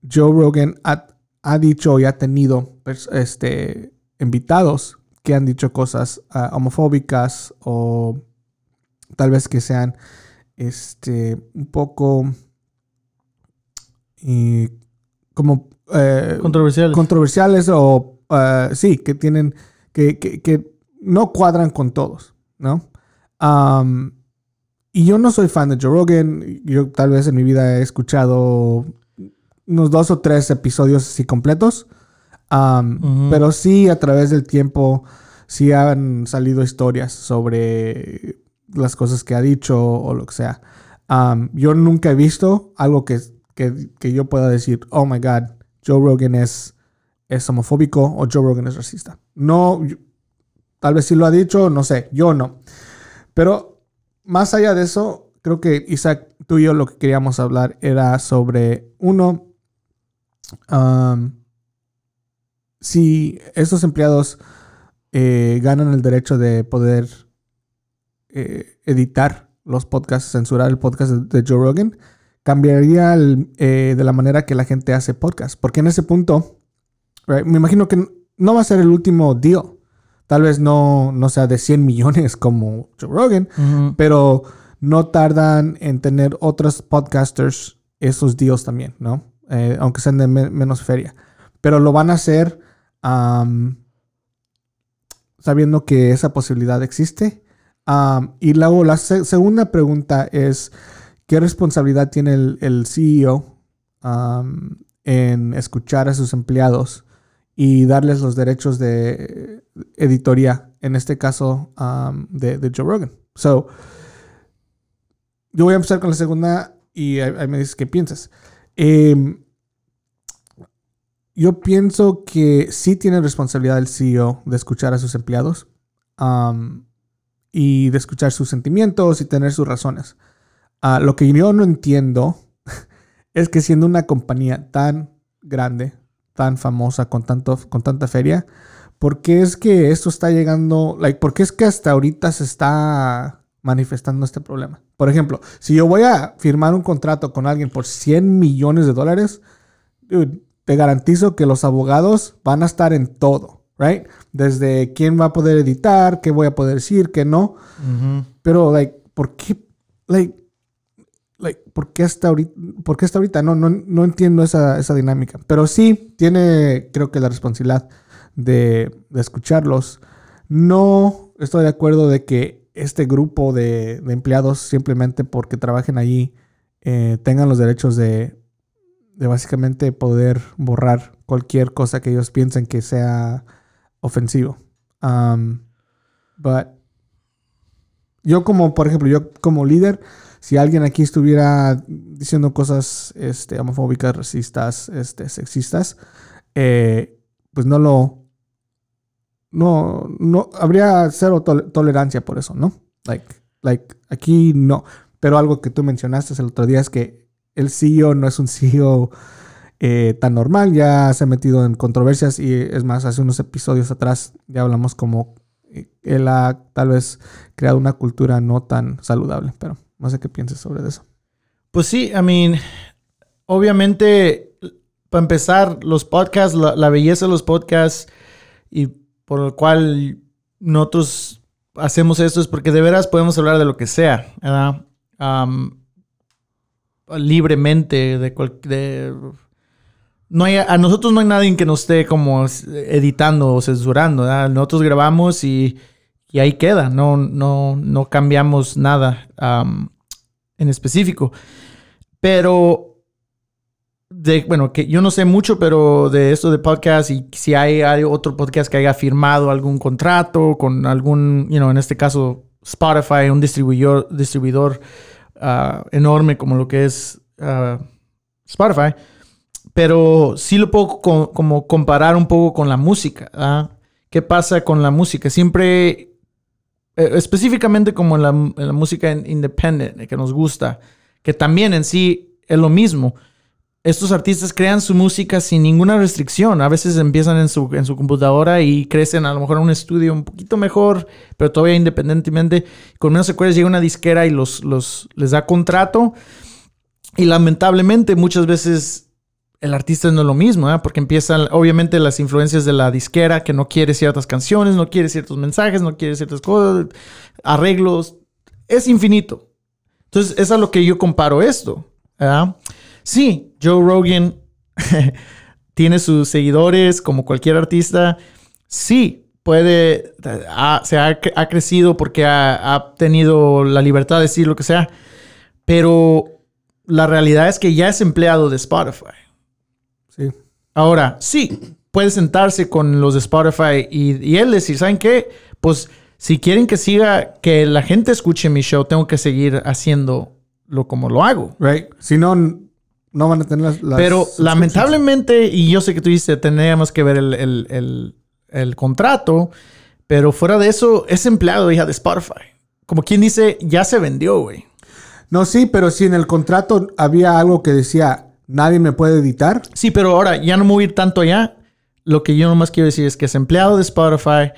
Joe Rogan ha, ha dicho y ha tenido pers- este, invitados que han dicho cosas ah, homofóbicas o tal vez que sean este, un poco y como eh, Controversial. controversiales o eh, sí, que tienen, que, que- que no cuadran con todos, ¿no? Y yo no soy fan de Joe Rogan, yo tal vez en mi vida he escuchado unos dos o tres episodios así completos, pero sí a través del tiempo sí han salido historias sobre las cosas que ha dicho o lo que sea. Yo nunca he visto algo que, que, que yo pueda decir, oh my god, Joe Rogan es, es homofóbico o Joe Rogan es racista. No, tal vez sí lo ha dicho, no sé, yo no. Pero más allá de eso, creo que Isaac, tú y yo lo que queríamos hablar era sobre, uno, si estos empleados eh, ganan el derecho de poder eh, editar los podcasts, censurar el podcast de Joe Rogan, cambiaría el, eh, de la manera que la gente hace podcast. Porque en ese punto, right, me imagino que no va a ser el último deal. Tal vez no, no sea de 100 millones como Joe Rogan, pero no tardan en tener otros podcasters esos deals también, ¿no? Eh, aunque sean de me- menos feria. Pero lo van a hacer sabiendo que esa posibilidad existe. Y luego la se- segunda pregunta es, ¿qué responsabilidad tiene el, CEO am, en escuchar a sus empleados y darles los derechos de editoría, en este caso am, de, Joe Rogan? So, yo voy a empezar con la segunda y ahí, me dices qué piensas. Em, yo pienso que sí tiene responsabilidad el CEO de escuchar a sus empleados am, y de escuchar sus sentimientos y tener sus razones. Ah, lo que yo no entiendo es que siendo una compañía tan grande, tan famosa, con, tanto, con tanta feria, ¿por qué es que esto está llegando? Like, ¿Por qué es que hasta ahorita se está manifestando este problema? Por ejemplo, si yo voy a firmar un contrato con alguien por 100 millones de dólares, dude, te garantizo que los abogados van a estar en todo, right? Desde quién va a poder editar, qué voy a poder decir, qué no. Ujú. Pero, like, ¿por qué? Like, like, ¿por qué hasta ahorita? No, no, no entiendo esa, dinámica. Pero sí tiene, creo que la responsabilidad de, escucharlos. No estoy de acuerdo de que este grupo de, empleados, simplemente porque trabajen allí, eh, tengan los derechos de, de básicamente poder borrar cualquier cosa que ellos piensen que sea ofensivo. Um, but yo como, por ejemplo, yo como líder, si alguien aquí estuviera diciendo cosas este, homofóbicas, racistas, este, sexistas, eh, pues no lo... No, no, habría cero tol- tolerancia por eso, ¿no? Like, like, aquí no. Pero algo que tú mencionaste el otro día es que el CEO no es un CEO eh, tan normal, ya se ha metido en controversias y es más, hace unos episodios atrás ya hablamos como él ha tal vez creado una cultura no tan saludable, pero no sé qué piensas sobre eso. Pues sí, I mean, obviamente, para empezar, los podcasts, la, belleza de los podcasts y por lo cual nosotros hacemos esto es porque de veras podemos hablar de lo que sea, ¿verdad? Libremente, de, cual- de no hay, a nosotros no hay nadie que nos esté como editando o censurando. Nosotros grabamos y, y ahí queda, no, no, no cambiamos nada am, en específico. Pero, de, bueno, que yo no sé mucho, pero de esto de podcast y si hay, otro podcast que haya firmado algún contrato con algún, you know, en este caso Spotify, un distribuidor, distribuidor ah, enorme como lo que es ah, Spotify, pero sí lo puedo co- como comparar un poco con la música. ¿ah? ¿Qué pasa con la música? Siempre, eh, específicamente como en la, en la música in- independent, que nos gusta, que también en sí es lo mismo. Estos artistas crean su música sin ninguna restricción. A veces empiezan en su, en su computadora y crecen a lo mejor en un estudio un poquito mejor, pero todavía independientemente. Con menos secuelas llega una disquera y los, los, les da contrato. Y lamentablemente muchas veces el artista no es lo mismo, ¿eh? porque empiezan obviamente las influencias de la disquera que no quiere ciertas canciones, no quiere ciertos mensajes, no quiere ciertas cosas, arreglos. Es infinito. Entonces, es a lo que yo comparo esto. Sí, Joe Rogan tiene sus seguidores como cualquier artista. Sí, puede, ha- se ha, cre- ha crecido porque ha tenido la libertad de decir lo que sea, pero la realidad es que ya es empleado de Spotify. Sí. Ahora, sí, puede sentarse con los de Spotify y, y él decir, ¿saben qué? Pues si quieren que siga, que la gente escuche mi show, tengo que seguir haciéndolo como lo hago. Right. Si no, no van a tener las. las Pero lamentablemente, y yo sé que tú dices, teníamos que ver el, el- el- el contrato, pero fuera de eso, es empleado hija de Spotify. Como quien dice, ya se vendió, güey. No, sí, pero si en el contrato había algo que decía nadie me puede editar. Sí, pero ahora ya no me voy a ir tanto allá. Lo que yo nomás quiero decir es que es empleado de Spotify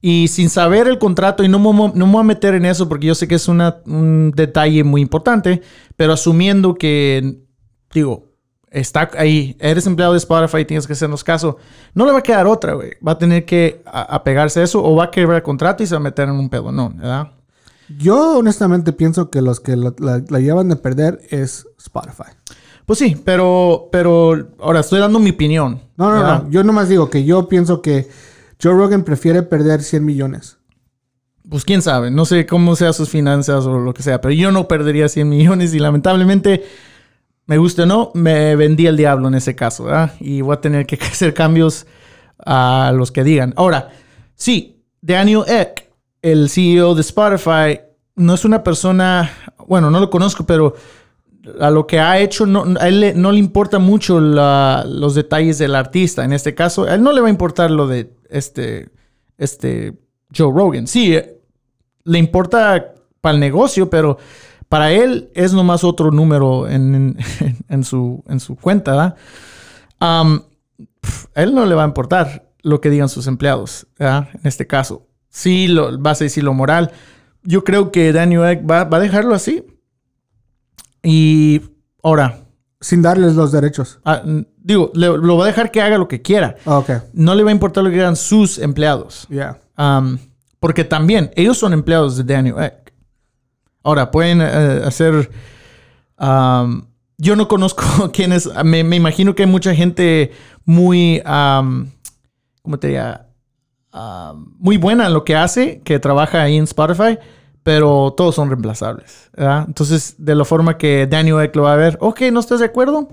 y sin saber el contrato, y no me, no me voy a meter en eso porque yo sé que es una- un detalle muy importante, pero asumiendo que, digo, está ahí, eres empleado de Spotify, tienes que hacernos caso, no le va a quedar otra, güey. Va a tener que apegarse a eso o va a quebrar el contrato y se va a meter en un pedo, no, ¿verdad? Yo honestamente pienso que los que la, la- la llevan de perder es Spotify. Pues sí, pero, pero ahora estoy dando mi opinión. No, no, ¿verdad? no. Yo nomás digo que yo pienso que Joe Rogan prefiere perder 100 millones. Pues quién sabe, no sé cómo sean sus finanzas o lo que sea, pero yo no perdería 100 millones y lamentablemente, me guste o no, me vendí el diablo en ese caso, ¿verdad? Y voy a tener que hacer cambios a los que digan. Ahora, sí, Daniel Eck, el CEO de Spotify, no es una persona, bueno, no lo conozco, pero a lo que ha hecho, no, a él no le importa mucho los detalles del artista. En este caso, a él no le va a importar lo de este, este Joe Rogan. Sí, eh, le importa para el negocio, pero para él es nomás otro número en, en- su, en su cuenta. a él no le va a importar lo que digan sus empleados, en este caso. Sí, lo, vas a decir lo moral. Yo creo que Daniel Ek va, va a dejarlo así. Y ahora, Sin darles los derechos. ah, digo, le- lo va a dejar que haga lo que quiera. Ah, Ok. No le va a importar lo que hagan sus empleados. Yeah. Um, porque también ellos son empleados de Daniel Ek. Ahora, pueden eh, hacer... um, yo no conozco quién es. Me, me imagino que hay mucha gente muy... um, ¿Cómo te diría? Muy buena en lo que hace, que trabaja ahí en Spotify, pero todos son reemplazables. ¿verdad? Entonces, de la forma que Daniel Ek lo va a ver, ok, ¿no estás de acuerdo?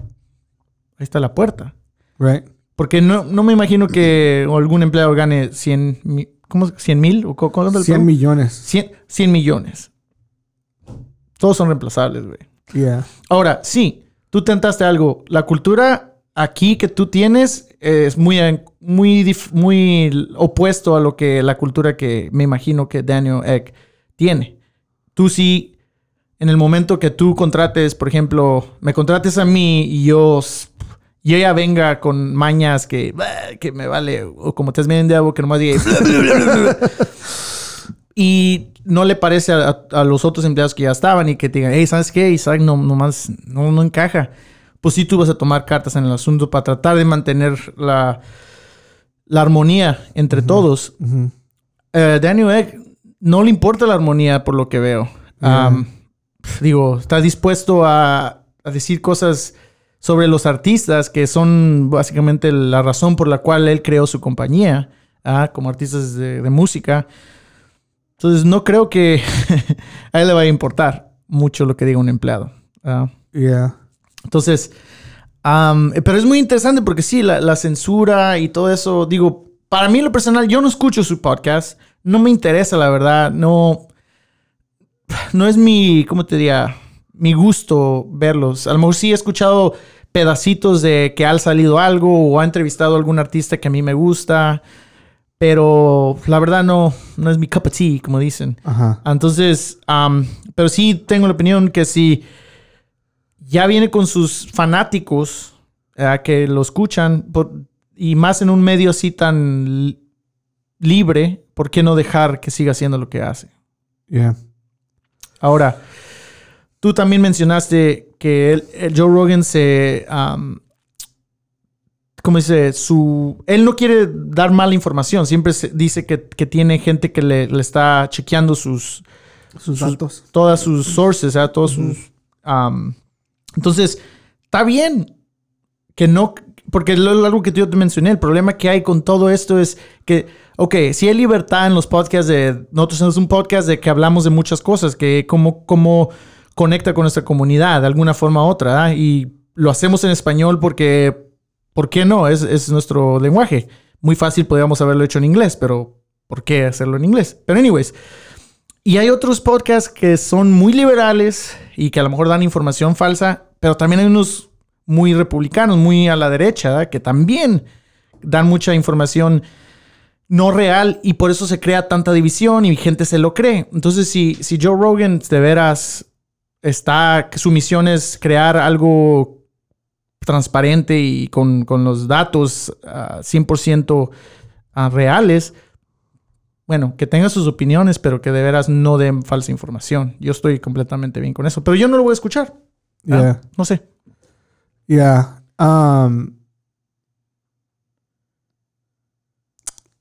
Ahí está la puerta. Right. Porque no, no me imagino que algún empleado gane 100 mil. ¿Cómo? ¿100 mil? ¿O cu- cuánto es el 100 pago? millones. 100, 100 millones. Todos son reemplazables, güey. Yeah. Ahora, sí, tú tentaste algo. La cultura aquí que tú tienes es muy, muy, muy opuesto a lo que la cultura que me imagino que Daniel Ek tiene. Tú sí, en el momento que tú contrates, por ejemplo, me contrates a mí y yo, yo ya venga con mañas que, "Bah, que me vale, o como te has vendido, que nomás diga, y no le parece a, a- a los otros empleados que ya estaban y que te digan, hey, ¿sabes qué? Isaac no, nomás no, no encaja. Pues sí, tú vas a tomar cartas en el asunto para tratar de mantener la, la armonía entre todos. Ujú. Eh, Daniel Ek no le importa la armonía por lo que veo. Pf, digo, está dispuesto a, a decir cosas sobre los artistas que son básicamente la razón por la cual él creó su compañía ah, como artistas de, de música. Entonces no creo que a él le vaya a importar mucho lo que diga un empleado. ah. Yeah. Entonces, am, pero es muy interesante porque sí, la, la censura y todo eso, digo, para mí lo personal, yo no escucho su podcast, no me interesa, la verdad, no, no es mi, ¿cómo te diría? Mi gusto verlos. A lo mejor sí he escuchado pedacitos de que ha salido algo o ha entrevistado a algún artista que a mí me gusta. Pero la verdad no, no es mi cup of tea, como dicen. Ajá. Entonces, pero sí tengo la opinión que si ya viene con sus fanáticos eh, que lo escuchan, por- y más en un medio así tan li- libre, ¿por qué no dejar que siga haciendo lo que hace? Yeah. Ahora, tú también mencionaste que el- el Joe Rogan se. am, ¿Cómo dice? Su, él no quiere dar mala información. Siempre se- dice que, que tiene gente que le, le está chequeando sus, Sus sus- datos. todas sus sources, ¿ah? todos sus. am, entonces, está bien que no. Porque lo- algo que yo te mencioné, el problema que hay con todo esto es que, ok, si hay libertad en los podcasts de. Nosotros somos un podcast de que hablamos de muchas cosas, que cómo, cómo conecta con nuestra comunidad de alguna forma u otra, ¿ah? y lo hacemos en español porque. ¿Por qué no? Es, es nuestro lenguaje. Muy fácil podríamos haberlo hecho en inglés, pero ¿por qué hacerlo en inglés? Pero, anyways. Y hay otros podcasts que son muy liberales y que a lo mejor dan información falsa, pero también hay unos muy republicanos, muy a la derecha, que también dan mucha información no real y por eso se crea tanta división y gente se lo cree. Entonces, si, si Joe Rogan de veras está, su misión es crear algo transparente y con, con los datos ah, 100% ah, reales, bueno, que tenga sus opiniones, pero que de veras no den falsa información. Yo estoy completamente bien con eso, pero yo no lo voy a escuchar. Ah. No sé. Yeah. Um,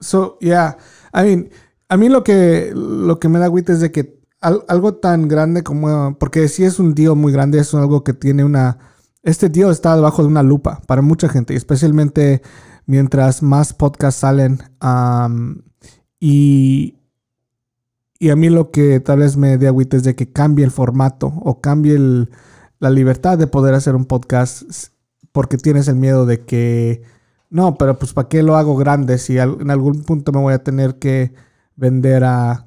so, yeah. I mean, a mí lo que, lo que me da agüita es de que al- algo tan grande como... Porque si es un deal muy grande, es algo que tiene una... Este deal está debajo de una lupa para mucha gente, especialmente mientras más podcasts salen. um, y, y a mí lo que tal vez me dé agüita es de que cambie el formato o cambie el, la libertad de poder hacer un podcast porque tienes el miedo de que no, pero pues ¿para qué lo hago grande si en algún punto me voy a tener que vender a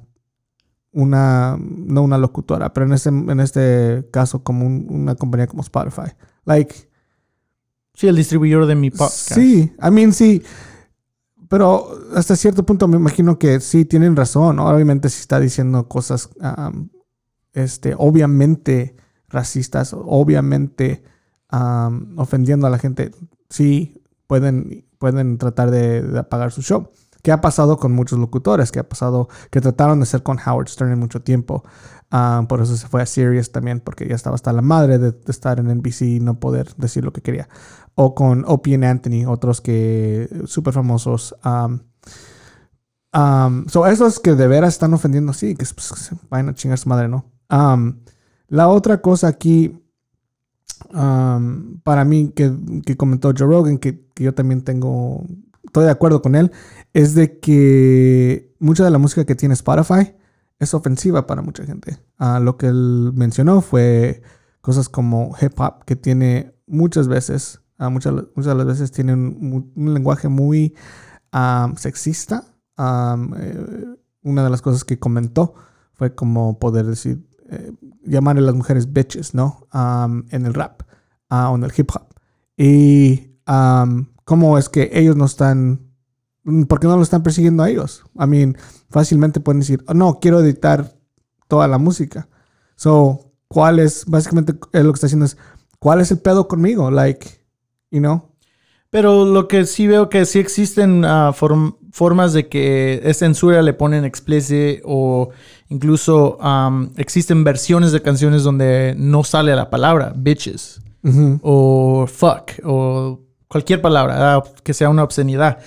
una, no una locutora, pero en este, en este caso como un- una compañía como Spotify. Like, Sí, el distribuidor de mi podcast. sí, I mean, sí, pero hasta cierto punto me imagino que sí tienen razón, ¿no? Obviamente si está diciendo cosas, um, este, obviamente racistas, obviamente um, ofendiendo a la gente, sí pueden, pueden tratar de, de apagar su show. ¿Qué ha pasado con muchos locutores? ¿Qué ha pasado? Que trataron de hacer con Howard Stern en mucho tiempo. Um, por eso se fue a Sirius también, porque ya estaba hasta la madre de, de estar en NBC y no poder decir lo que quería. O con Opie and Anthony, otros que súper famosos. Um, um, so esos que de veras están ofendiendo, sí, que pues, vayan a chingar su madre, ¿no? La otra cosa aquí, para mí, que, que comentó Joe Rogan, que, que yo también tengo, estoy de acuerdo con él, es de que mucha de la música que tiene Spotify es ofensiva para mucha gente. Ah, lo que él mencionó fue cosas como hip hop, que tiene muchas veces, ah, muchas, muchas de las veces tiene un, lenguaje muy sexista. Eh, una de las cosas que comentó fue como poder decir, eh, llamar a las mujeres bitches, ¿no? Um, en el rap ah, o en el hip hop. Y um, cómo es que ellos no están, ¿por qué no lo están persiguiendo a ellos? I mean, fácilmente pueden decir, "Oh, no, quiero editar toda la música. So, ¿cuál es, básicamente lo que está haciendo es, ¿cuál es el pedo conmigo? Like, you know? Pero lo que sí veo que sí existen ah, form- formas de que es censura le ponen explicit o incluso am, existen versiones de canciones donde no sale la palabra bitches Ujú. o fuck o cualquier palabra ah, que sea una obscenidad.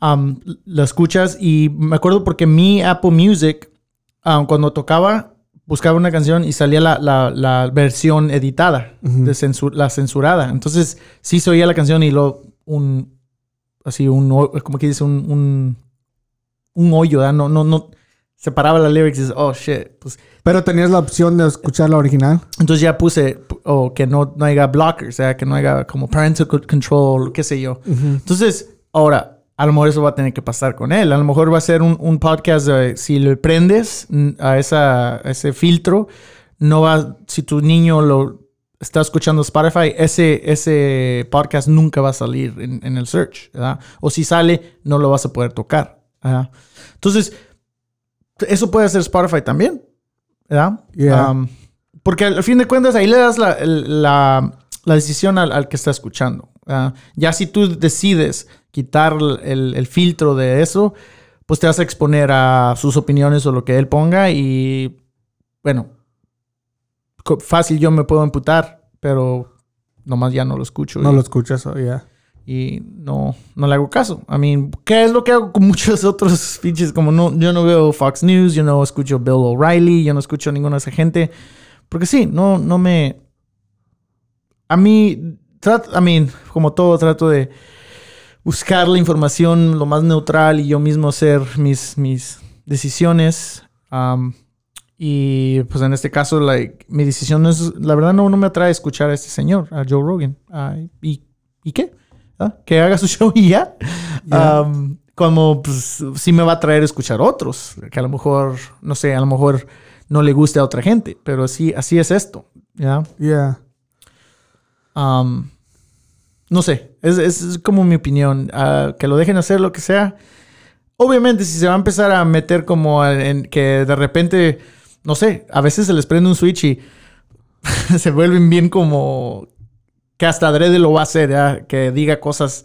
Am, lo escuchas y me acuerdo porque mi Apple Music am, cuando tocaba buscaba una canción y salía la, la- la versión editada, de censu- la censurada. Entonces sí se oía la canción y lo un así un como que dice un un, un hoyo, ¿verdad? no no no separaba las lyrics y dices, oh shit, pues Pero tenías la opción de escuchar la original. entonces ya puse o que no, no haya blockers, o sea, que no haya como parental co- control, qué sé yo. Entonces, ahora, a lo mejor eso va a tener que pasar con él. A lo mejor va a ser un, un podcast de si le prendes a, esa, a ese filtro, no va, si tu niño lo está escuchando Spotify, ese, ese podcast nunca va a salir en, en el search, ¿verdad? O si sale, no lo vas a poder tocar. ¿verdad? Entonces, eso puede hacer Spotify también, ¿verdad? Yeah. Um, porque al fin de cuentas ahí le das la, la- la decisión al, al que está escuchando. ¿verdad? ya si tú decides quitar el, el filtro de eso, pues te vas a exponer a sus opiniones o lo que él ponga y bueno, fácil yo me puedo amputar, pero nomás ya no lo escucho. No y- lo escuchas, oh, yeah. y no, no le hago caso. I mean, ¿qué es lo que hago con muchos otros pinches? Como no, yo no veo Fox News, yo no escucho Bill O'Reilly, yo no escucho ninguna de esa gente. Porque sí, no, no me... A mí, trato, I mean, como todo, trato de buscar la información lo más neutral y yo mismo hacer mis, mis decisiones. Um, y pues en este caso, like, mi decisión es, la verdad no, no me atrae escuchar a este señor, a Joe Rogan. Ah, ¿y, ¿Y qué? ¿Ah? Que haga su show y ya. Ya. Um, como pues, sí me va a traer escuchar otros, que a lo mejor, no sé, a lo mejor no le guste a otra gente, pero sí, así es esto, ¿ya? Yeah. Um, no sé, es, es- como mi opinión. ah, que lo dejen hacer lo que sea. Obviamente, si se va a empezar a meter como en que de repente, no sé, a veces se les prende un switch y se vuelven bien como que hasta adrede lo va a hacer, ¿ya? que diga cosas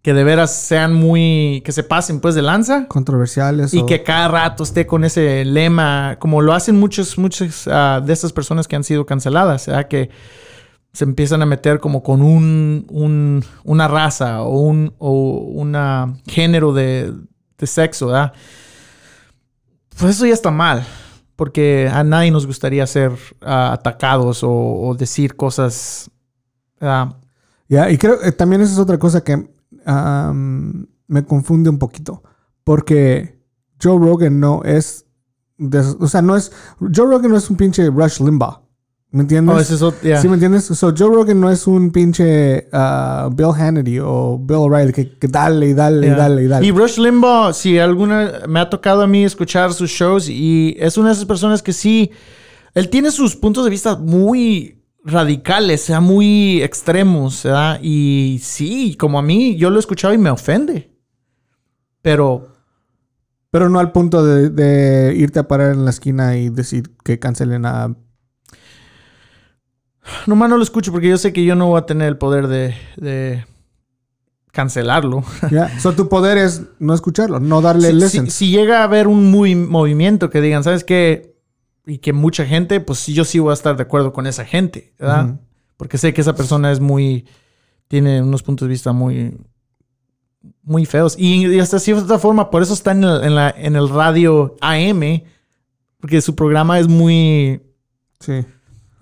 que de veras sean muy, que se pasen pues de lanza. Controversiales. Y o- que cada rato esté con ese lema, como lo hacen muchos, muchas ah, de estas personas que han sido canceladas, ¿verdad? que se empiezan a meter como con un, un- una raza o un o una género de, de sexo, ¿verdad? Pues eso ya está mal, porque a nadie nos gustaría ser ah, atacados o, decir cosas. Ya, y creo que también esa es otra cosa que me confunde un poquito. Porque Joe Rogan no es. o sea, no es. Joe Rogan no es un pinche Rush Limbaugh. ¿Me entiendes? Oh, es. ¿Sí me entiendes? So, Joe Rogan no es un pinche ah, Bill Hannity o Bill O'Reilly que, que dale y dale Yeah. y dale y dale. Y Rush Limbaugh, si alguna me ha tocado a mí escuchar sus shows y es una de esas personas que sí, él tiene sus puntos de vista muy radicales, sea, muy extremos, ¿verdad? Y sí, como a mí, yo lo he escuchado y me ofende. Pero Pero no al punto de, de irte a parar en la esquina y decir que cancelen a. nomás no lo escucho porque yo sé que yo no voy a tener el poder de, de cancelarlo. Ya. So, tu poder es no escucharlo, no darle si, listen. si- si llega a haber un muy movimiento que digan, ¿sabes qué? Y que mucha gente, pues sí, yo sí voy a estar de acuerdo con esa gente, ¿verdad? Porque sé que esa persona es muy, tiene unos puntos de vista muy, muy feos. Y, y hasta cierta forma, por eso está en el, en la, en el radio AM, porque su programa es muy, Sí.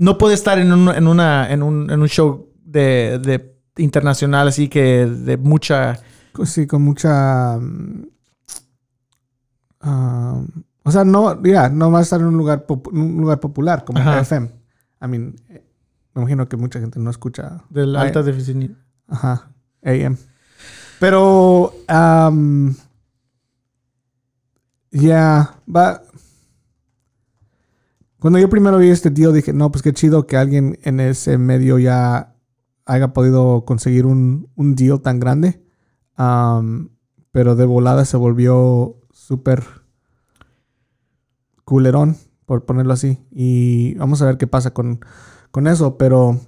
No puede estar en un, en una, en un, en un show de, de internacional, así que de mucha... Sí, con mucha. mm, ah, o sea, no, no va a estar en un lugar, un lugar popular como Ajá. FM. I mean, me imagino que mucha gente no escucha. De la alta definición. Ajá, AM. Pero, am, ya, va. Cuando yo primero vi este tío, dije, no, pues qué chido que alguien en ese medio ya haya podido conseguir un, un deal tan grande. Pero de volada se volvió súper culerón, por ponerlo así. Y vamos a ver qué pasa con, con eso. Pero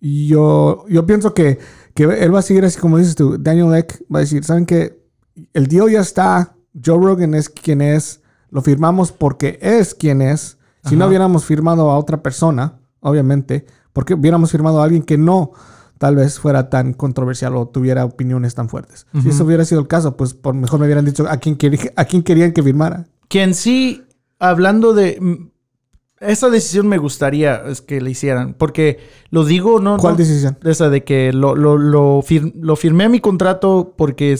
yo, yo pienso que, que él va a seguir así como dices tú. Daniel Eck va a decir, ¿saben qué? El deal ya está. Joe Rogan es quien es. Lo firmamos porque es quien es. Si no hubiéramos firmado a otra persona, obviamente, porque hubiéramos firmado a alguien que no tal vez fuera tan controversial o tuviera opiniones tan fuertes. Si eso hubiera sido el caso, pues por mejor me hubieran dicho a quién, a quién querían que firmara. Que en sí, hablando de... mm, Esa decisión me gustaría es que le hicieran, porque lo digo, no... ¿Cuál no- decisión? Esa de que lo, lo, lo, fir- lo firmé a mi contrato porque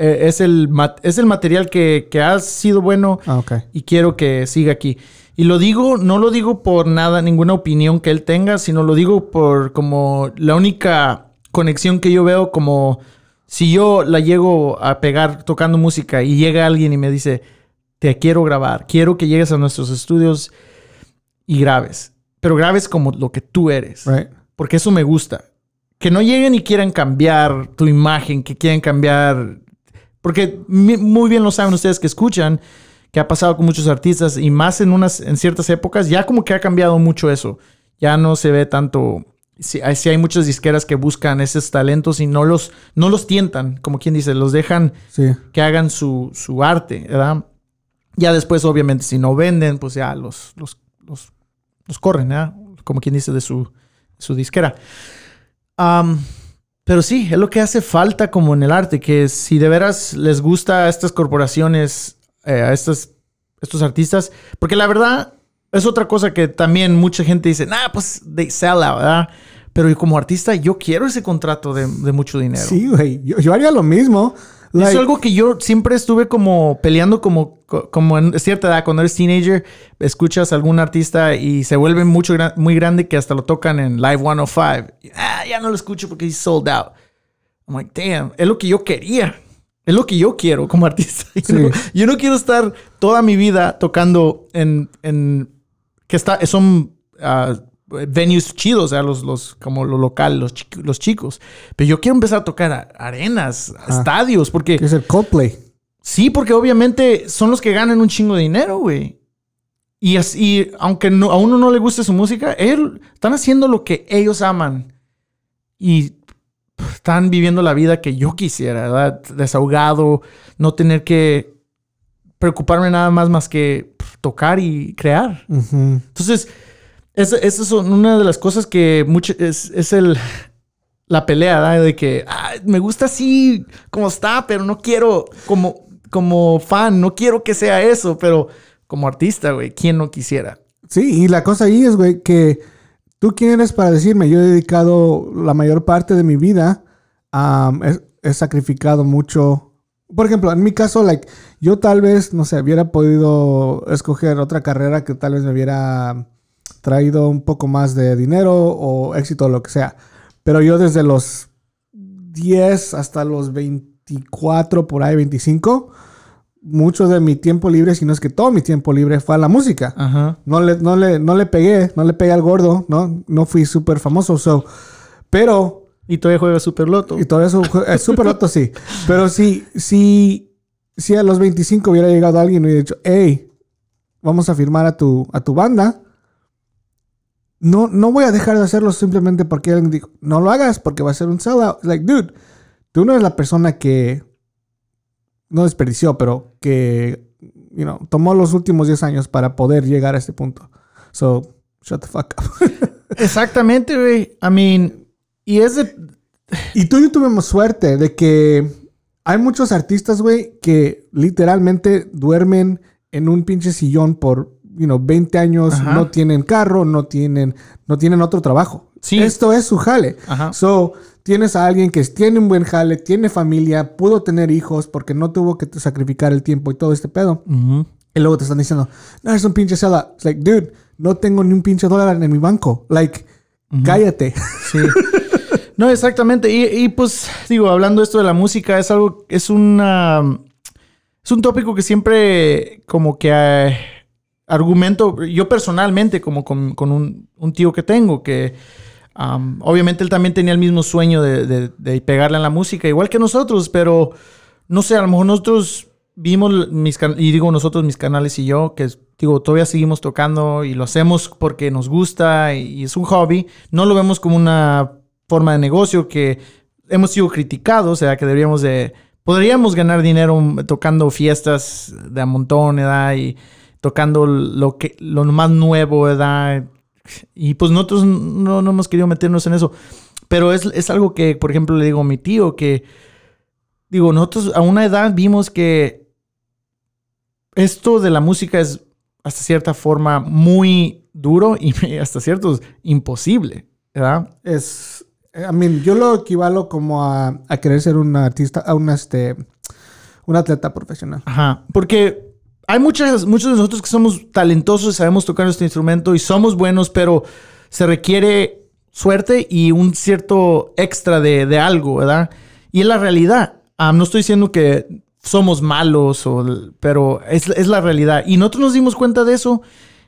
eh, es, el, es el material que, que ha sido bueno Ah, y quiero que siga aquí. Y lo digo, no lo digo por nada, ninguna opinión que él tenga, sino lo digo por como la única conexión que yo veo como Si yo la llego a pegar tocando música y llega alguien y me dice, te quiero grabar, quiero que llegues a nuestros estudios y grabes, pero grabes como lo que tú eres, Right. porque eso me gusta. Que no lleguen y quieran cambiar tu imagen, que quieran cambiar, porque muy bien lo saben ustedes que escuchan, que ha pasado con muchos artistas y más en unas en ciertas épocas, ya como que ha cambiado mucho eso. Ya no se ve tanto sí, hay- muchas disqueras que buscan esos talentos y no los no los tientan, como quien dice, los dejan Sí. que hagan su, su arte, ¿verdad? Ya después, obviamente, si no venden, pues ya los, los, los, los corren, ¿verdad? Como quien dice de su, su disquera. Am, pero sí, es lo que hace falta como en el arte, que si de veras les gusta a estas corporaciones, eh, a estos, artistas, porque la verdad es otra cosa que también mucha gente dice, nah, pues they sell out, ¿verdad? Pero como artista yo quiero ese contrato de, de mucho dinero. Sí, güey. Yo, yo haría lo mismo. Es Like, algo que yo siempre estuve como peleando como, co- como en cierta edad. Cuando eres teenager, escuchas a algún artista y se vuelve mucho, muy grande que hasta lo tocan en Live 105. Y, ah, ya no lo escucho porque he's sold out. I'm like, damn, es lo que yo quería. Es lo que yo quiero como artista. Sí. Yo no quiero estar toda mi vida tocando en, en que está, son ah, venues chidos, o sea, los, los, como lo local, los, los chicos. Pero yo quiero empezar a tocar a- arenas, estadios, porque que es el Coldplay. sí, porque obviamente son los que ganan un chingo de dinero, güey. Y así, aunque no, a uno no le guste su música, ellos están haciendo lo que ellos aman. Y están viviendo la vida que yo quisiera, ¿verdad? Desahogado, no tener que preocuparme nada más más que tocar y crear. Entonces, esa es una de las cosas que mucho, es, es el, la pelea, ¿verdad? De que "Ah, me gusta así como está, pero no quiero, como, como fan, no quiero que sea eso, pero como artista, güey, ¿quién no quisiera? Sí, y la cosa ahí es, güey, que tú quién eres para decirme, yo he dedicado la mayor parte de mi vida, a he, he sacrificado mucho. Por ejemplo, en mi caso, like, yo tal vez, no sé, hubiera podido escoger otra carrera que tal vez me hubiera traído un poco más de dinero o éxito o lo que sea. Pero yo desde los 10 hasta los 24, por ahí 25, mucho de mi tiempo libre, si no es que todo mi tiempo libre fue a la música. Ajá. No le, no le, no le pegué, no le pegué al gordo, ¿no? No fui súper famoso, so. Pero, Y todavía juega Super Loto. y todo eso, es súper loto, sí. Pero si, si, si a los 25 hubiera llegado alguien y hubiera dicho, hey, vamos a firmar a tu, a tu banda, no, no voy a dejar de hacerlo simplemente porque alguien dijo, no lo hagas porque va a ser un sellout. Like, dude, tú no eres la persona que, no desperdició, pero que, you know, tomó los últimos 10 años para poder llegar a este punto. So, shut the fuck up. Exactamente, güey. I mean, y es de... Y tú y yo tuvimos suerte de que hay muchos artistas, güey, que literalmente duermen en un pinche sillón por, you know, 20 años, Ajá. no tienen carro, no tienen, no tienen otro trabajo. Sí. Esto es su jale. Ajá. So, tienes a alguien que tiene un buen jale, tiene familia, pudo tener hijos porque no tuvo que sacrificar el tiempo y todo este pedo. Y luego te están diciendo, no, es un pinche sellout. It's like, dude, no tengo ni un pinche dólar en mi banco. Like, cállate. Sí. No, exactamente. Y, y, pues, digo, hablando esto de la música, es algo, es una. Es un tópico que siempre como que eh, argumento, yo personalmente, como con, un, tío que tengo, que obviamente él también tenía el mismo sueño de, pegarle a la música, igual que nosotros, pero no sé, a lo mejor nosotros vimos mis y digo nosotros, mis canales y yo, que digo, todavía seguimos tocando y lo hacemos porque nos gusta y, es un hobby. No lo vemos como una forma de negocio que hemos sido criticados, o sea, que deberíamos de... Podríamos ganar dinero tocando fiestas de a montón, ¿verdad? Y tocando lo, que, lo más nuevo, ¿verdad? Y pues nosotros no, no hemos querido meternos en eso. Pero es, es algo que, por ejemplo, le digo a mi tío que, digo, nosotros a una edad vimos que esto de la música es hasta cierta forma muy duro y hasta cierto imposible, ¿verdad? Es, I mean, yo lo equivalo como a, a querer ser un artista, a un, este, un atleta profesional. Ajá. Porque hay muchas, muchos de nosotros que somos talentosos, sabemos tocar nuestro instrumento y somos buenos, pero se requiere suerte y un cierto extra de, de algo, ¿verdad? Y es la realidad. Ah, no estoy diciendo que somos malos, o, pero es, es, la realidad. Y nosotros nos dimos cuenta de eso.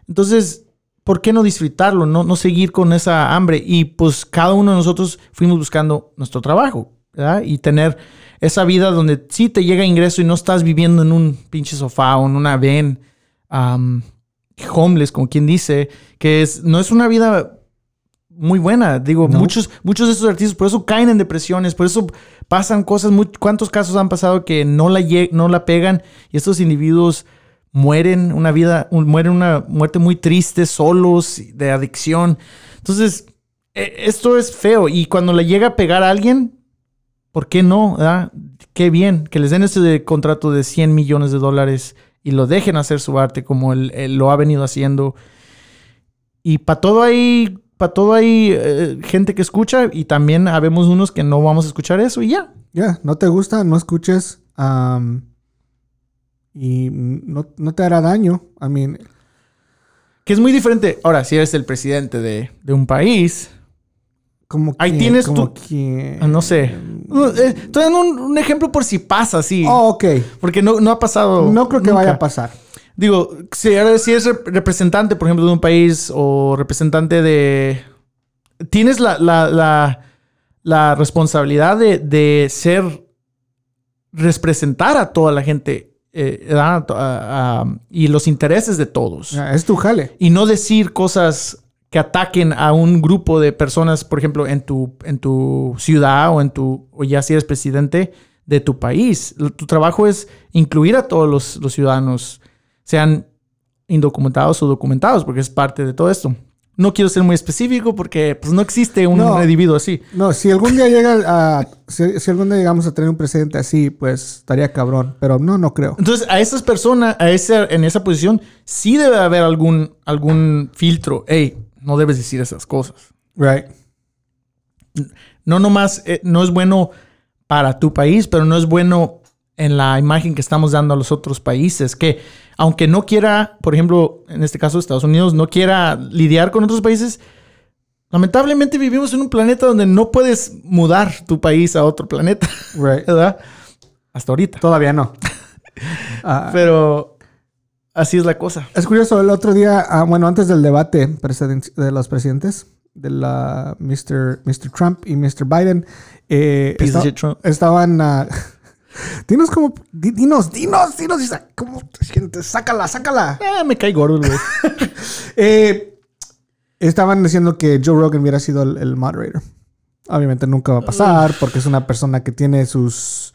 Entonces, ¿por qué no disfrutarlo? No, no seguir con esa hambre. Y pues cada uno de nosotros fuimos buscando nuestro trabajo, ¿verdad? Y tener esa vida donde sí te llega ingreso y no estás viviendo en un pinche sofá o en una ven um, homeless, como quien dice, que es, no es una vida muy buena. Digo, muchos, muchos de esos artistas por eso caen en depresiones, por eso pasan cosas. Muy, ¿Cuántos casos han pasado que no la, no la pegan y estos individuos mueren una vida, mueren una muerte muy triste, solos, de adicción? Entonces, e, esto es feo y cuando le llega a pegar a alguien, ¿por qué no? Qué bien que les den ese contrato de 100 millones de dólares y lo dejen hacer su arte como él, lo ha venido haciendo. Y para todo hay, para todo hay eh, gente que escucha y también habemos unos que no vamos a escuchar eso y ya. Ya, no te gusta, no escuches y no, te hará daño. I mean, que es muy diferente. Ahora, si eres el presidente de, de un país, como Ahí tienes tu. Ah, no sé. Eh, estoy dando un, ejemplo por si pasa, así. Oh, ok. Porque no, no ha pasado. No creo que vaya a pasar. Digo, si, si eres representante, por ejemplo, de un país o representante de. Tienes la, la, la, responsabilidad de, de, ser. representar a toda la gente. Eh, y los intereses de todos. Ah, es tu jale. Y no decir cosas que ataquen a un grupo de personas, por ejemplo, en tu, en tu ciudad o en tu, o ya si eres presidente de tu país. Tu trabajo es incluir a todos los, ciudadanos, sean indocumentados o documentados, porque es parte de todo esto. No quiero ser muy específico porque pues, no existe un individuo así. No, si algún día llega a. Si, algún día llegamos a tener un presidente así, pues estaría cabrón. Pero no, no creo. Entonces, a esas personas, a ese, en esa posición, sí debe haber algún, algún filtro. Hey, no debes decir esas cosas. Right. No nomás, eh, no es bueno para tu país, pero no es bueno en la imagen que estamos dando a los otros países, que aunque no quiera, por ejemplo, en este caso Estados Unidos, no quiera lidiar con otros países, lamentablemente vivimos en un planeta donde no puedes mudar tu país a otro planeta, right. ¿verdad? Hasta ahorita. Todavía no. Pero Así es la cosa. Es curioso, el otro día, ah, bueno, antes del debate de los presidentes, de la Mr. Mr. Trump y Mr. Biden, eh, estaban... Uh, dinos como... Dinos, dinos, dinos. ¿Cómo te sientes? Sácala, sácala. Eh, me cae gordo, güey. eh, estaban diciendo que Joe Rogan hubiera sido el moderator. Obviamente nunca va a pasar porque es una persona que tiene sus...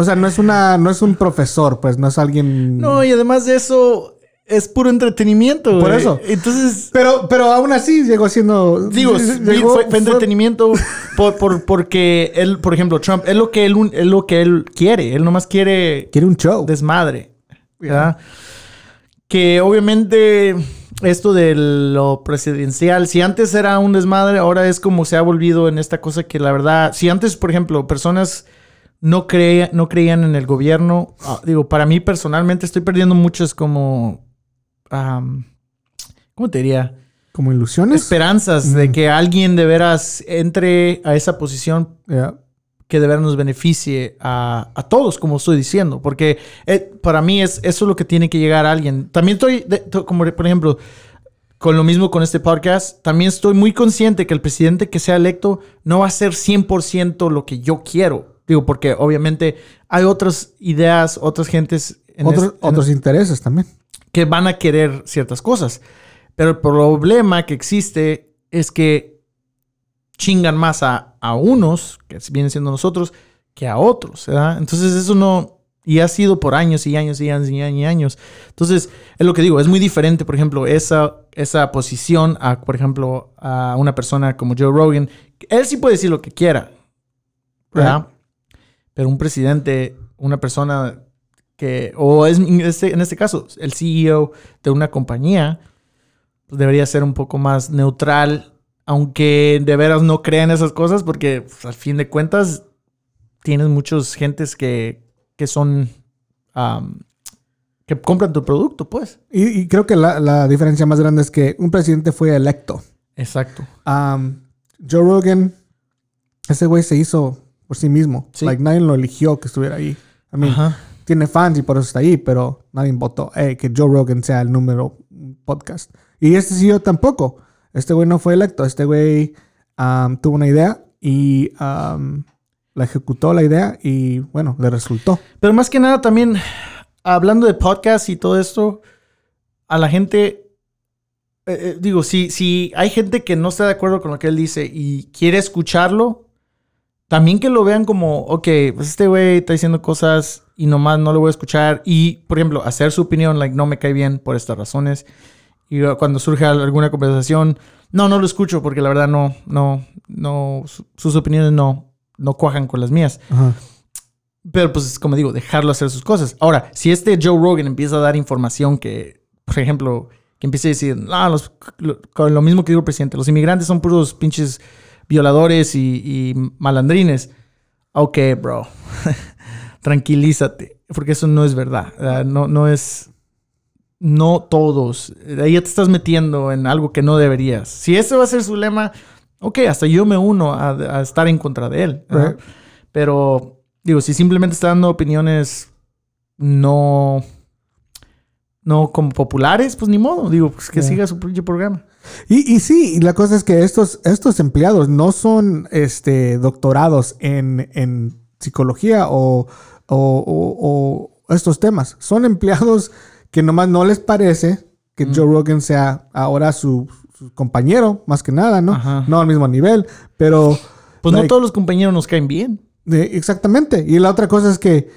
O sea, no es una, no es un profesor, pues, no es alguien. No, y además de eso, es puro entretenimiento. Por eso. Entonces. Pero, pero aún así llegó siendo. Digo, fue, entretenimiento por, porque él, por ejemplo, Trump, es lo que él, es lo que él quiere. Él nomás quiere. Quiere un show. Desmadre. ¿verdad? Que obviamente esto de lo presidencial, si antes era un desmadre, ahora es como se ha volvido en esta cosa que la verdad, si antes, por ejemplo, personas no, creía, no creían en el gobierno. Ah, digo, para mí personalmente estoy perdiendo muchas como... ¿Cómo te diría? Como ilusiones. Esperanzas de que alguien de veras entre a esa posición que de veras nos beneficie a, todos, como estoy diciendo. Porque eh, para mí es, eso es lo que tiene que llegar a alguien. También estoy, como por ejemplo, con lo mismo con este podcast, también estoy muy consciente que el presidente que sea electo no va a ser 100% lo que yo quiero. Digo, porque obviamente hay otras ideas, otras gentes. En otros, otros intereses también. Que van a querer ciertas cosas. Pero el problema que existe es que chingan más a, a unos, que vienen siendo nosotros, que a otros. ¿verdad? Entonces eso no... Y ha sido por años y años y años y años y años. Entonces, es lo que digo, es muy diferente, por ejemplo, esa, esa posición a, por ejemplo, a una persona como Joe Rogan. Él sí puede decir lo que quiera. ¿verdad? Pero un presidente, una persona que, o es este, en este caso, el CEO de una compañía, pues debería ser un poco más neutral, aunque de veras no crean esas cosas, porque pues, al fin de cuentas tienes muchos gentes que, que son... que compran tu producto, pues. Y, creo que la, diferencia más grande es que un presidente fue electo. Exacto. Joe Rogan, ese güey se hizo por sí mismo. Sí. Like, nadie lo eligió que estuviera ahí. I mean, Ajá. tiene fans y por eso está ahí, pero nadie votó eh, que Joe Rogan sea el número podcast. Y este sí yo tampoco. Este güey no fue electo. Este güey um, tuvo una idea y um, la ejecutó la idea y bueno, le resultó. Pero más que nada también, hablando de podcast y todo esto, a la gente, eh, eh, digo, si, si hay gente que no está de acuerdo con lo que él dice y quiere escucharlo, también que lo vean como, ok, pues este güey está diciendo cosas y nomás no lo voy a escuchar. Y, por ejemplo, hacer su opinión, like, no me cae bien por estas razones. Y cuando surge alguna conversación, no, no lo escucho porque la verdad no, no, no, su- sus opiniones no, no cuajan con las mías. Ajá. Pero pues, como digo, dejarlo hacer sus cosas. Ahora, si este Joe Rogan empieza a dar información que, por ejemplo, que empiece a decir, ah, los, lo, lo mismo que digo el presidente, los inmigrantes son puros pinches violadores y, y malandrines. Ok, bro. Tranquilízate. Porque eso no es verdad. No, no es. No todos. Ahí ya te estás metiendo en algo que no deberías. Si ese va a ser su lema, ok, hasta yo me uno a, a estar en contra de él. Right. Pero, digo, si simplemente está dando opiniones no. No como populares, pues ni modo. Digo, pues que Yeah. siga su programa. Y, y sí, y la cosa es que estos, estos empleados no son este, doctorados en, en psicología o, o- o- o estos temas. Son empleados que nomás no les parece que Mm. Joe Rogan sea ahora su, su compañero, más que nada, ¿no? Ajá. No al mismo nivel, pero... Pues no todos los compañeros nos caen bien. de- exactamente. Y la otra cosa es que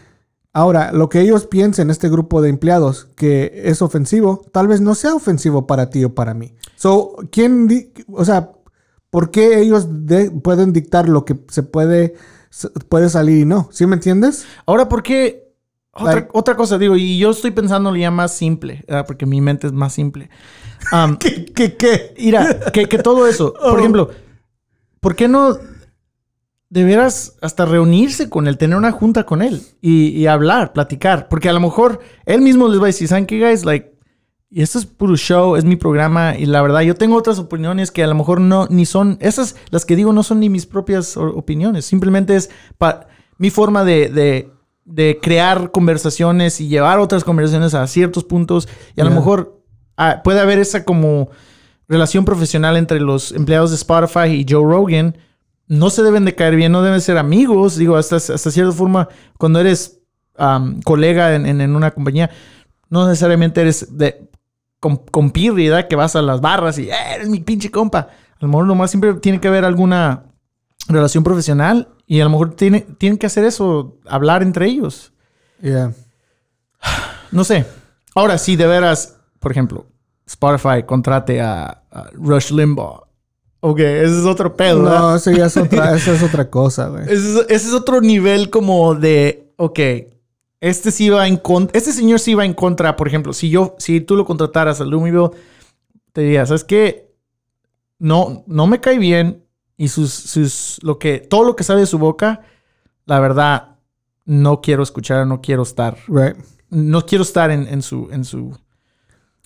ahora lo que ellos piensen, este grupo de empleados, que es ofensivo, tal vez no sea ofensivo para ti o para mí. So, ¿quién, di- o sea, por qué ellos de- pueden dictar lo que se puede, se- puede salir y no? ¿Sí me entiendes? Ahora, ¿por qué? Otra, Like- otra cosa, digo, y yo estoy pensando ya más simple, ¿verdad? porque mi mente es más simple. Um, ¿Qué, qué, qué? Mira, que, que todo eso. Por Oh. ejemplo, ¿por qué no de veras hasta reunirse con él, tener una junta con él y, y hablar, platicar? Porque a lo mejor él mismo les va a decir, ¿saben qué, guys? Like, y esto es puro show, es mi programa y la verdad yo tengo otras opiniones que a lo mejor no, ni son, esas, las que digo no son ni mis propias opiniones, simplemente es pa- mi forma de, de, de crear conversaciones y llevar otras conversaciones a ciertos puntos y a lo mejor ah, puede haber esa como relación profesional entre los empleados de Spotify y Joe Rogan. No se deben de caer bien, no deben ser amigos. Digo, hasta, hasta cierta forma, cuando eres am, colega en, en- en una compañía, no necesariamente eres de con, ¿verdad? Que vas a las barras y "Eh, eres mi pinche compa. A lo mejor nomás siempre tiene que haber alguna relación profesional y a lo mejor tiene, tienen que hacer eso, hablar entre ellos. Yeah. No sé. Ahora, si de veras, por ejemplo, Spotify contrate a, a Rush Limbaugh. Ok, ese es otro pedo. ¿verdad? No, eso ya es otra, eso es otra cosa, güey. Ese es, ese es otro nivel como de, ok, este sí va en contra, este señor sí va en contra, por ejemplo, si yo, si tú lo contrataras a Lumiville, te diría, ¿sabes qué? No, no me cae bien y sus, sus, lo que, todo lo que sale de su boca, la verdad, no quiero escuchar, no quiero estar, Right. no quiero estar en, en su, en su,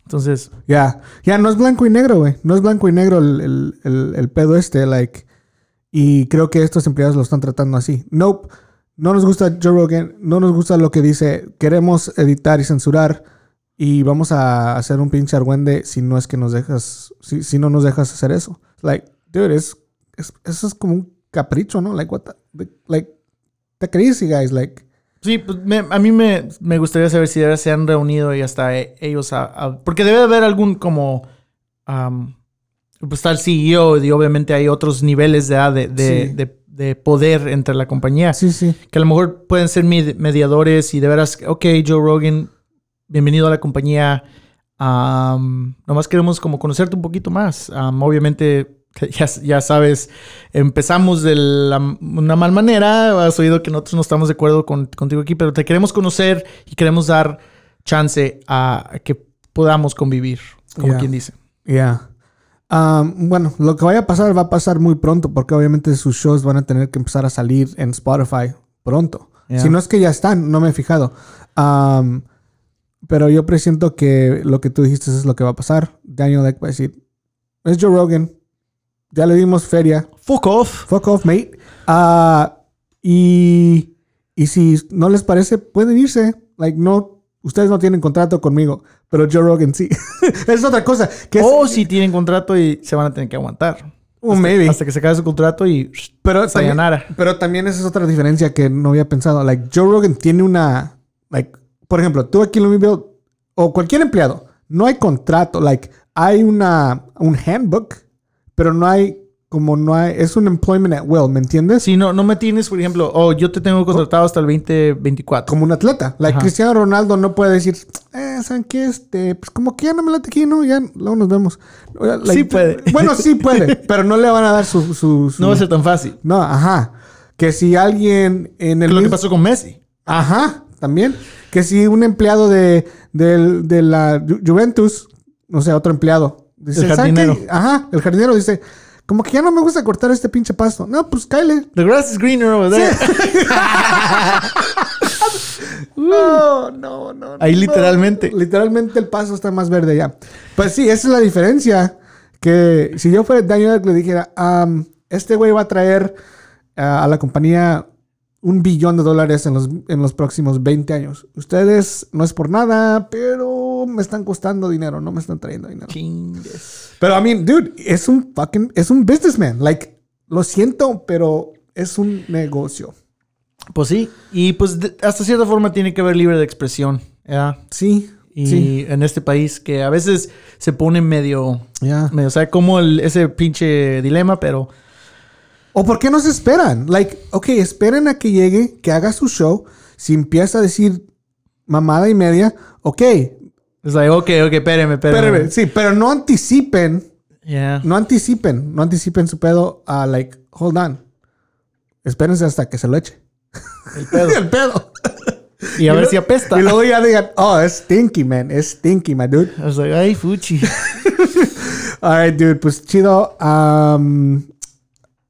entonces, Ya, ya no es blanco y negro, güey. No es blanco y negro el, el- el- el pedo este, like. Y creo que estos empleados lo están tratando así. Nope. No nos gusta Joe Rogan. No nos gusta lo que dice. Queremos editar y censurar. Y vamos a hacer un pinche argüende si no es que nos dejas. Si, si no nos dejas hacer eso. Like, dude, es, es- eso es como un capricho, ¿no? Like, what the, like, the crazy guys, like. Sí, pues me- a mí me, me gustaría saber si de verdad se han reunido y hasta e- ellos... a- a- porque debe haber algún como... am, pues está el CEO y obviamente hay otros niveles de, de, de, Sí. de- de poder entre la compañía. Sí, sí. Que a lo mejor pueden ser med- mediadores y de veras, ok, Joe Rogan, bienvenido a la compañía. Am, nomás queremos como conocerte un poquito más. Am, obviamente, ya, ya sabes, empezamos de la- una mal manera. Has oído que nosotros no estamos de acuerdo con- contigo aquí, pero te queremos conocer y queremos dar chance a, a que podamos convivir, como Yeah. quien dice. Ya. Um, bueno, lo que vaya a pasar va a pasar muy pronto porque obviamente sus shows van a tener que empezar a salir en Spotify pronto. Yeah. Si no es que ya están, no me he fijado. Um, pero yo presiento que lo que tú dijiste es lo que va a pasar. Daniel Ek va a decir, es Joe Rogan. Ya le dimos feria. Fuck off. Fuck off, mate. Ah, Y, y si no les parece, pueden irse. Like, no, ustedes no tienen contrato conmigo, pero Joe Rogan sí. es otra cosa. Que es- O si tienen contrato y se van a tener que aguantar. Oh, hasta, maybe. hasta que se acabe su contrato y pero, también, pero también esa es otra diferencia que no había pensado. Like, Joe Rogan tiene una. Like, por ejemplo, tú aquí en Louisville, o cualquier empleado, no hay contrato. Like, hay una, un handbook, pero no hay. Como no hay. Es un employment at will, ¿me entiendes? Si no, no me tienes, por ejemplo, oh, yo te tengo contratado hasta el 2024. como un atleta. Like Ajá. Cristiano Ronaldo no puede decir, eh, ¿saben qué? Este, pues como que ya no me late aquí, ¿no? Ya luego nos vemos. Like, Sí puede. Bueno, sí puede, pero no le van a dar su... su, su- No va a ser tan fácil. No, ajá. Que si alguien en el... Es lo que pasó con Messi. Ajá, también. Que si un empleado de, del- de la Ju- Juventus, no sé, otro empleado. Dice, El "¿Saben qué? jardinero. Ajá, el jardinero dice, como que ya no me gusta cortar este pinche pasto. No, pues cáele. The grass is greener over there. No, no, no. Ahí no. literalmente. Literalmente el paso está más verde ya. Pues sí, esa es la diferencia. Que si yo fuera Daniel le dijera, "Am, este güey va a traer a la compañía un billón de dólares en los, en los próximos 20 años. Ustedes no es por nada, pero me están costando dinero, no me están trayendo dinero. Chingues. Pero I mean, dude, es un fucking, es un businessman. Like, lo siento, pero es un negocio. Pues sí. Y pues de- hasta cierta forma tiene que haber libre de expresión. ¿ya? Sí. Y sí. en este país que a veces se pone medio, Ya. medio, o sea, como el- ese pinche dilema, pero ¿O por qué no se esperan? Like, ok, esperen a que llegue, que haga su show. Si empieza a decir mamada y media, ok, es like, ok, ok, espérame. espérenme, sí, pero no anticipen, Yeah. no anticipen, no anticipen su pedo a, like, hold on. Espérense hasta que se lo eche. El pedo. El pedo. Y a ver lo- si apesta. Y luego ya digan, oh, es stinky, man, es stinky, my dude. I was like, ay, fuchi. Alright, dude, pues chido. Um,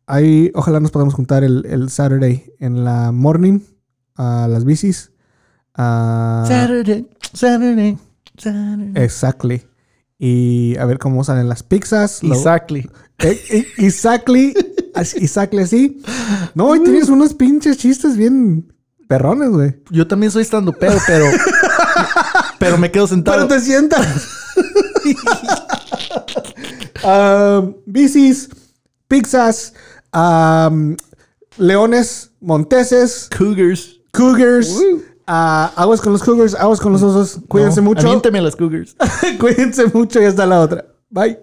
ahí, ojalá nos podamos juntar el, el Saturday en la morning a las bicis. Ah, Saturday, Saturday. Exactly. Y a ver cómo salen las pizzas. Exactly. Eh, eh, exactly. exactly así. No, y tienes unos pinches chistes bien perrones, güey. Yo también soy estando pedo, pero. pero me quedo sentado. Pero te sientas. Um, bicis, pizzas, um, leones, monteses, Cougars. cougars. Ah, aguas con los cougars, aguas con los osos. Cuídense No, mucho. Aviéntame a las Cougars. Cuídense mucho y hasta la otra. Bye.